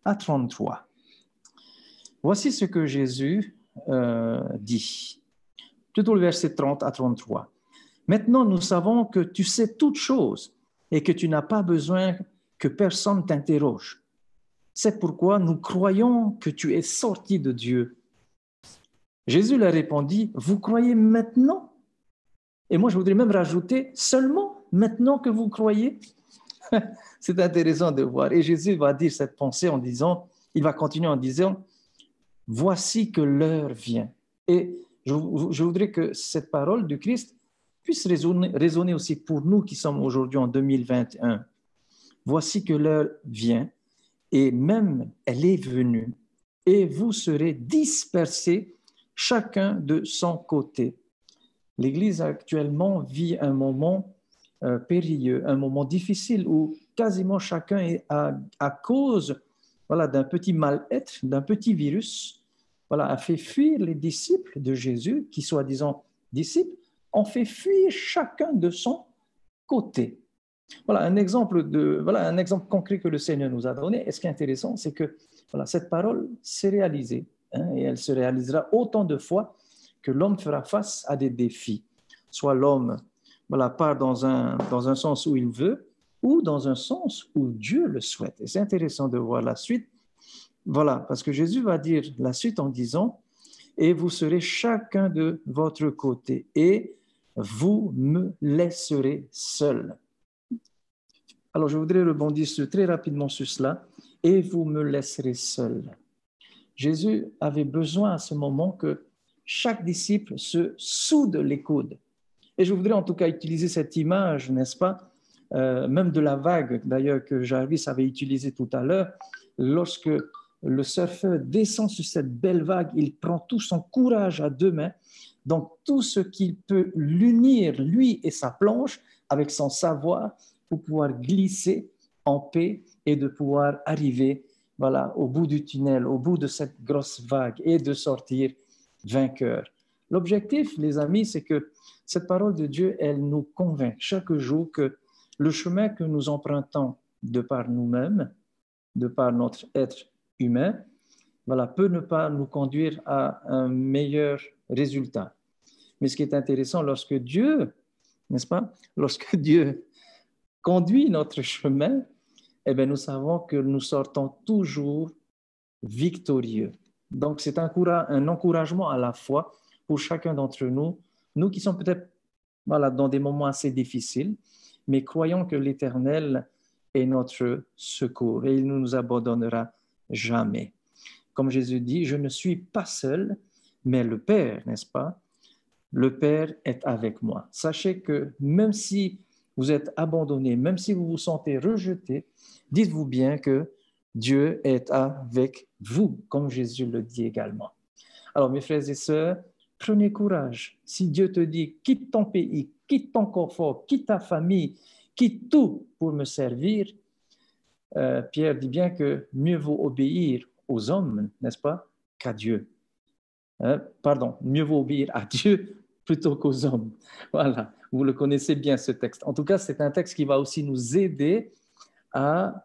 à 33. Voici ce que Jésus euh, dit, plutôt le verset 30 à 33. Maintenant, nous savons que tu sais toutes choses et que tu n'as pas besoin que personne t'interroge. C'est pourquoi nous croyons que tu es sorti de Dieu. Jésus leur répondit, vous croyez maintenant? Et moi, je voudrais même rajouter, seulement maintenant que vous croyez? C'est intéressant de voir. Et Jésus va dire cette pensée en disant, il va continuer en disant, voici que l'heure vient. Et je, voudrais que cette parole du Christ puisse résonner, aussi pour nous qui sommes aujourd'hui en 2021. Voici que l'heure vient, et même elle est venue, et vous serez dispersés chacun de son côté. L'Église actuellement vit un moment euh, périlleux, un moment difficile où quasiment chacun est à, à cause voilà, d'un petit mal-être, d'un petit virus, voilà, a fait fuir les disciples de Jésus, qui soi-disant disciples, on fait fuir chacun de son côté. Voilà un exemple, de, voilà un exemple concret que le Seigneur nous a donné. Et ce qui est intéressant, c'est que voilà, cette parole s'est réalisée hein, et elle se réalisera autant de fois que l'homme fera face à des défis. Soit l'homme voilà, part dans un, dans un sens où il veut ou dans un sens où Dieu le souhaite. Et c'est intéressant de voir la suite. Voilà, parce que Jésus va dire la suite en disant, et vous serez chacun de votre côté. Et vous me laisserez seul. Alors, je voudrais rebondir très rapidement sur cela. Et vous me laisserez seul. Jésus avait besoin à ce moment que chaque disciple se soude les coudes. Et je voudrais en tout cas utiliser cette image, n'est-ce pas, euh, même de la vague, d'ailleurs, que Jarvis avait utilisé tout à l'heure, lorsque le surfeur descend sur cette belle vague, il prend tout son courage à deux mains donc, tout ce qu'il peut l'unir, lui et sa planche, avec son savoir, pour pouvoir glisser en paix et de pouvoir arriver voilà, au bout du tunnel, au bout de cette grosse vague et de sortir vainqueur. L'objectif, les amis, c'est que cette parole de Dieu, elle nous convainc chaque jour que le chemin que nous empruntons de par nous-mêmes, de par notre être humain, voilà, peut ne pas nous conduire à un meilleur résultat. Mais ce qui est intéressant, lorsque Dieu, n'est-ce pas, lorsque Dieu conduit notre chemin, eh bien, nous savons que nous sortons toujours victorieux. Donc, c'est un, encouragement à la fois pour chacun d'entre nous, nous qui sommes peut-être voilà, dans des moments assez difficiles, mais croyons que l'Éternel est notre secours et il ne nous abandonnera jamais. Comme Jésus dit, je ne suis pas seul, mais le Père, n'est-ce pas, le Père est avec moi. Sachez que même si vous êtes abandonné, même si vous vous sentez rejeté, dites-vous bien que Dieu est avec vous, comme Jésus le dit également. Alors, mes frères et sœurs, prenez courage. Si Dieu te dit, quitte ton pays, quitte ton confort, quitte ta famille, quitte tout pour me servir, euh, Pierre dit bien que mieux vaut obéir aux hommes, n'est-ce pas, qu'à Dieu. Hein? Pardon, mieux vaut obéir à Dieu plutôt qu'aux hommes. Voilà, vous le connaissez bien ce texte. En tout cas, c'est un texte qui va aussi nous aider à,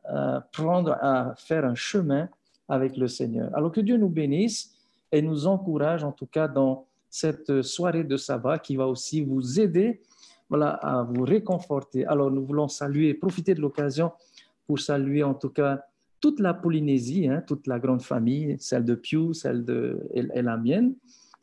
prendre, à faire un chemin avec le Seigneur. Alors que Dieu nous bénisse et nous encourage, en tout cas, dans cette soirée de sabbat qui va aussi vous aider voilà, à vous réconforter. Alors, nous voulons saluer, profiter de l'occasion pour saluer en tout cas toute la Polynésie, hein, toute la grande famille, celle de Pew, celle de et, la mienne,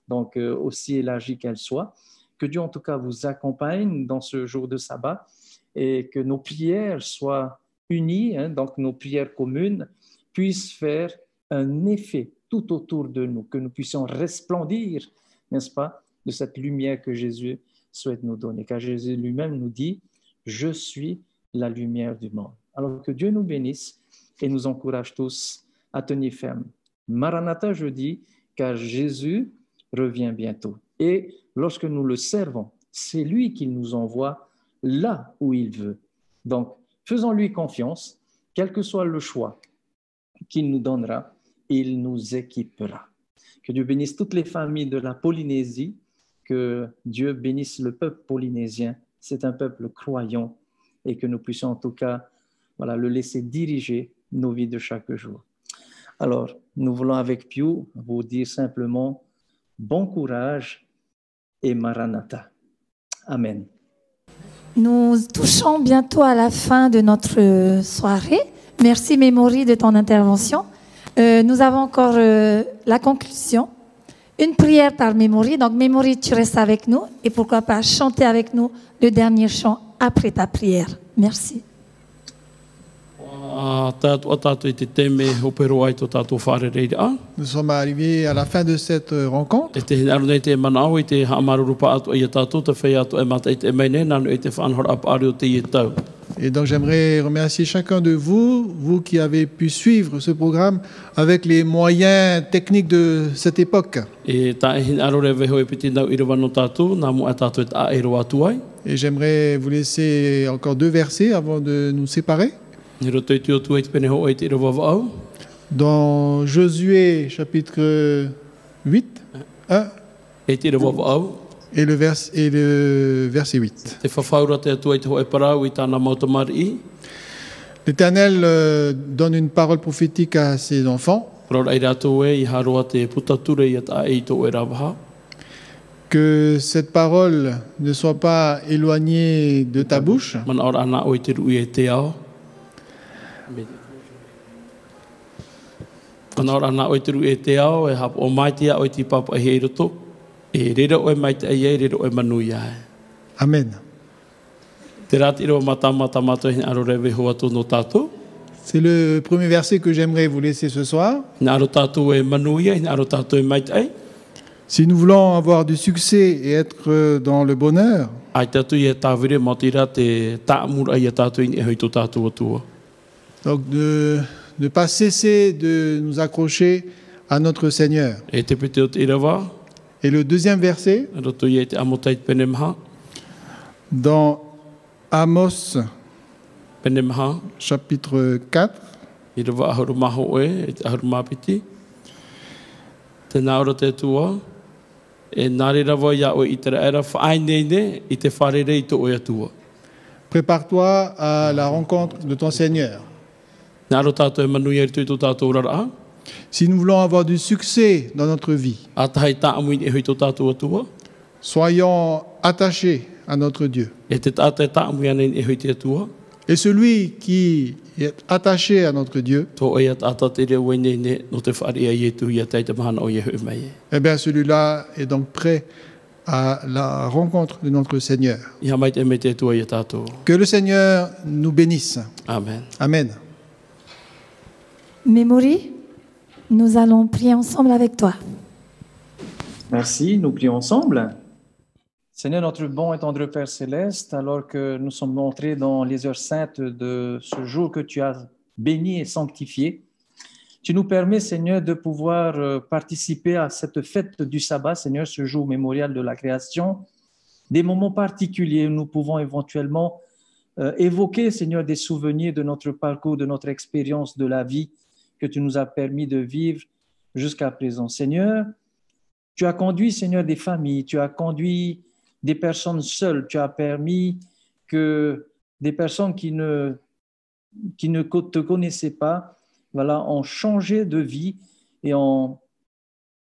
donc euh, aussi élargie qu'elle soit, Que Dieu en tout cas vous accompagne dans ce jour de sabbat et que nos prières soient unies, hein, donc nos prières communes puissent faire un effet tout autour de nous, que nous puissions resplendir, n'est-ce pas, de cette lumière que Jésus souhaite nous donner. Car Jésus lui-même nous dit, je suis la lumière du monde. Alors que Dieu nous bénisse et nous encourage tous à tenir ferme. Maranatha, je dis, car Jésus revient bientôt. Et lorsque nous le servons, c'est lui qui nous envoie là où il veut. Donc, faisons-lui confiance, quel que soit le choix qu'il nous donnera, il nous équipera. Que Dieu bénisse toutes les familles de la Polynésie, que Dieu bénisse le peuple polynésien. C'est un peuple croyant et que nous puissions en tout cas voilà, le laisser diriger nos vies de chaque jour. Alors, nous voulons avec Piu vous dire simplement bon courage et Maranatha. Amen. Nous touchons bientôt à la fin de notre soirée. Merci Mémorie de ton intervention. Euh, nous avons encore euh, la conclusion. Une prière par Mémorie. Donc Mémorie, tu restes avec nous et pourquoi pas chanter avec nous le dernier chant après ta prière. Merci. Nous sommes arrivés à la fin de cette rencontre. Et donc j'aimerais remercier chacun de vous, vous qui avez pu suivre ce programme avec les moyens techniques de cette époque. Et j'aimerais vous laisser encore deux versets avant de nous séparer. Dans Josué chapitre 8, 1 et le, vers, et le verset 8. L'Éternel euh, donne une parole prophétique à ses enfants. Que cette parole ne soit pas éloignée de ta bouche. Amen. C'est le premier verset que j'aimerais vous laisser ce soir. Si nous voulons avoir du succès et être dans le bonheur, donc de ne pas cesser de nous accrocher à notre Seigneur. Et le deuxième verset, dans Amos, chapitre 4, Prépare-toi à la rencontre de ton Seigneur. Si nous voulons avoir du succès dans notre vie, soyons attachés à notre Dieu. Et celui qui est attaché à notre Dieu, eh bien celui-là est donc prêt à la rencontre de notre Seigneur. Que le Seigneur nous bénisse. Amen. Amen. Mémorie, nous allons prier ensemble avec toi. Merci, nous prions ensemble. Seigneur, notre bon et tendre Père céleste, alors que nous sommes entrés dans les heures saintes de ce jour que tu as béni et sanctifié, tu nous permets, Seigneur, de pouvoir euh, participer à cette fête du sabbat, Seigneur, ce jour mémorial de la création, des moments particuliers où nous pouvons éventuellement euh, évoquer, Seigneur, des souvenirs de notre parcours, de notre expérience de la vie que tu nous as permis de vivre jusqu'à présent. Seigneur, tu as conduit, Seigneur, des familles, tu as conduit des personnes seules, tu as permis que des personnes qui ne, qui ne te connaissaient pas, voilà, ont changé de vie et ont,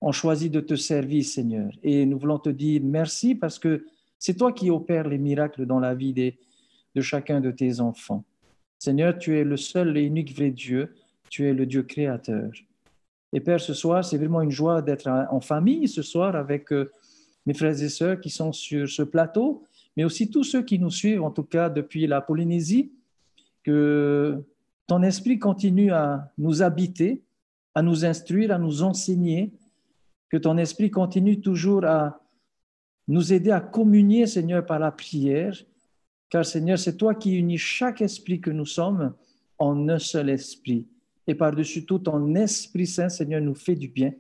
ont choisi de te servir, Seigneur. Et nous voulons te dire merci parce que c'est toi qui opères les miracles dans la vie des, de chacun de tes enfants. Seigneur, tu es le seul et unique vrai Dieu tu es le Dieu créateur. Et Père, ce soir, c'est vraiment une joie d'être en famille ce soir avec euh, mes frères et sœurs qui sont sur ce plateau, mais aussi tous ceux qui nous suivent, en tout cas depuis la Polynésie, que ton esprit continue à nous habiter, à nous instruire, à nous enseigner, que ton esprit continue toujours à nous aider à communier, Seigneur, par la prière, car Seigneur, c'est toi qui unis chaque esprit que nous sommes en un seul esprit. Et par-dessus tout, ton Esprit Saint, Seigneur, nous fait du bien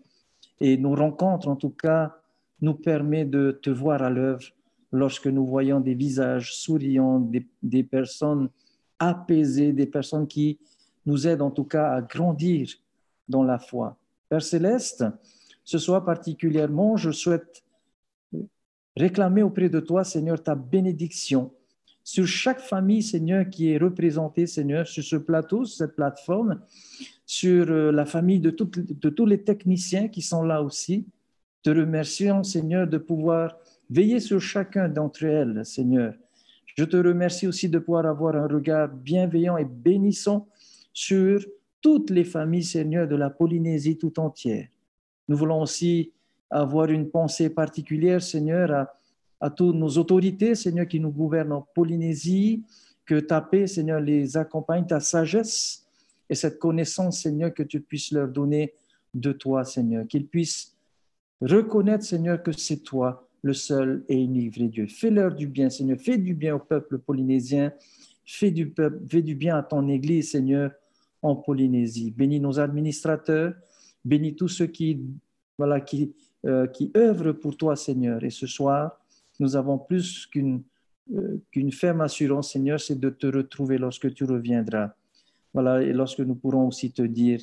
et nous rencontre, en tout cas, nous permet de te voir à l'œuvre lorsque nous voyons des visages souriants, des, des, personnes apaisées, des personnes qui nous aident en tout cas à grandir dans la foi. Père céleste, ce soir particulièrement, je souhaite réclamer auprès de toi, Seigneur, ta bénédiction sur chaque famille, Seigneur, qui est représentée, Seigneur, sur ce plateau, sur cette plateforme, sur euh, la famille de, de tous les techniciens qui sont là aussi. Te remercions, Seigneur, de pouvoir veiller sur chacun d'entre elles, Seigneur. Je te remercie aussi de pouvoir avoir un regard bienveillant et bénissant sur toutes les familles, Seigneur, de la Polynésie tout entière. Nous voulons aussi avoir une pensée particulière, Seigneur, à, à toutes nos autorités, Seigneur, qui nous gouvernent en Polynésie, que ta paix, Seigneur, les accompagne, ta sagesse et cette connaissance, Seigneur, que tu puisses leur donner de toi, Seigneur, qu'ils puissent reconnaître, Seigneur, que c'est toi le seul et unique vrai Dieu. Fais-leur du bien, Seigneur, fais du bien au peuple polynésien, fais du, peuple, fais du bien à ton Église, Seigneur, en Polynésie. Bénis nos administrateurs, bénis tous ceux qui, voilà, qui, euh, qui œuvrent pour toi, Seigneur. Et ce soir, nous avons plus qu'une euh, qu'une ferme assurance, Seigneur, c'est de te retrouver lorsque tu reviendras. Voilà, et lorsque nous pourrons aussi te dire,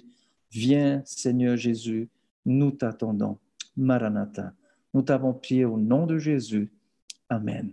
viens, Seigneur Jésus, nous t'attendons. Maranatha. Nous t'avons prié au nom de Jésus. Amen.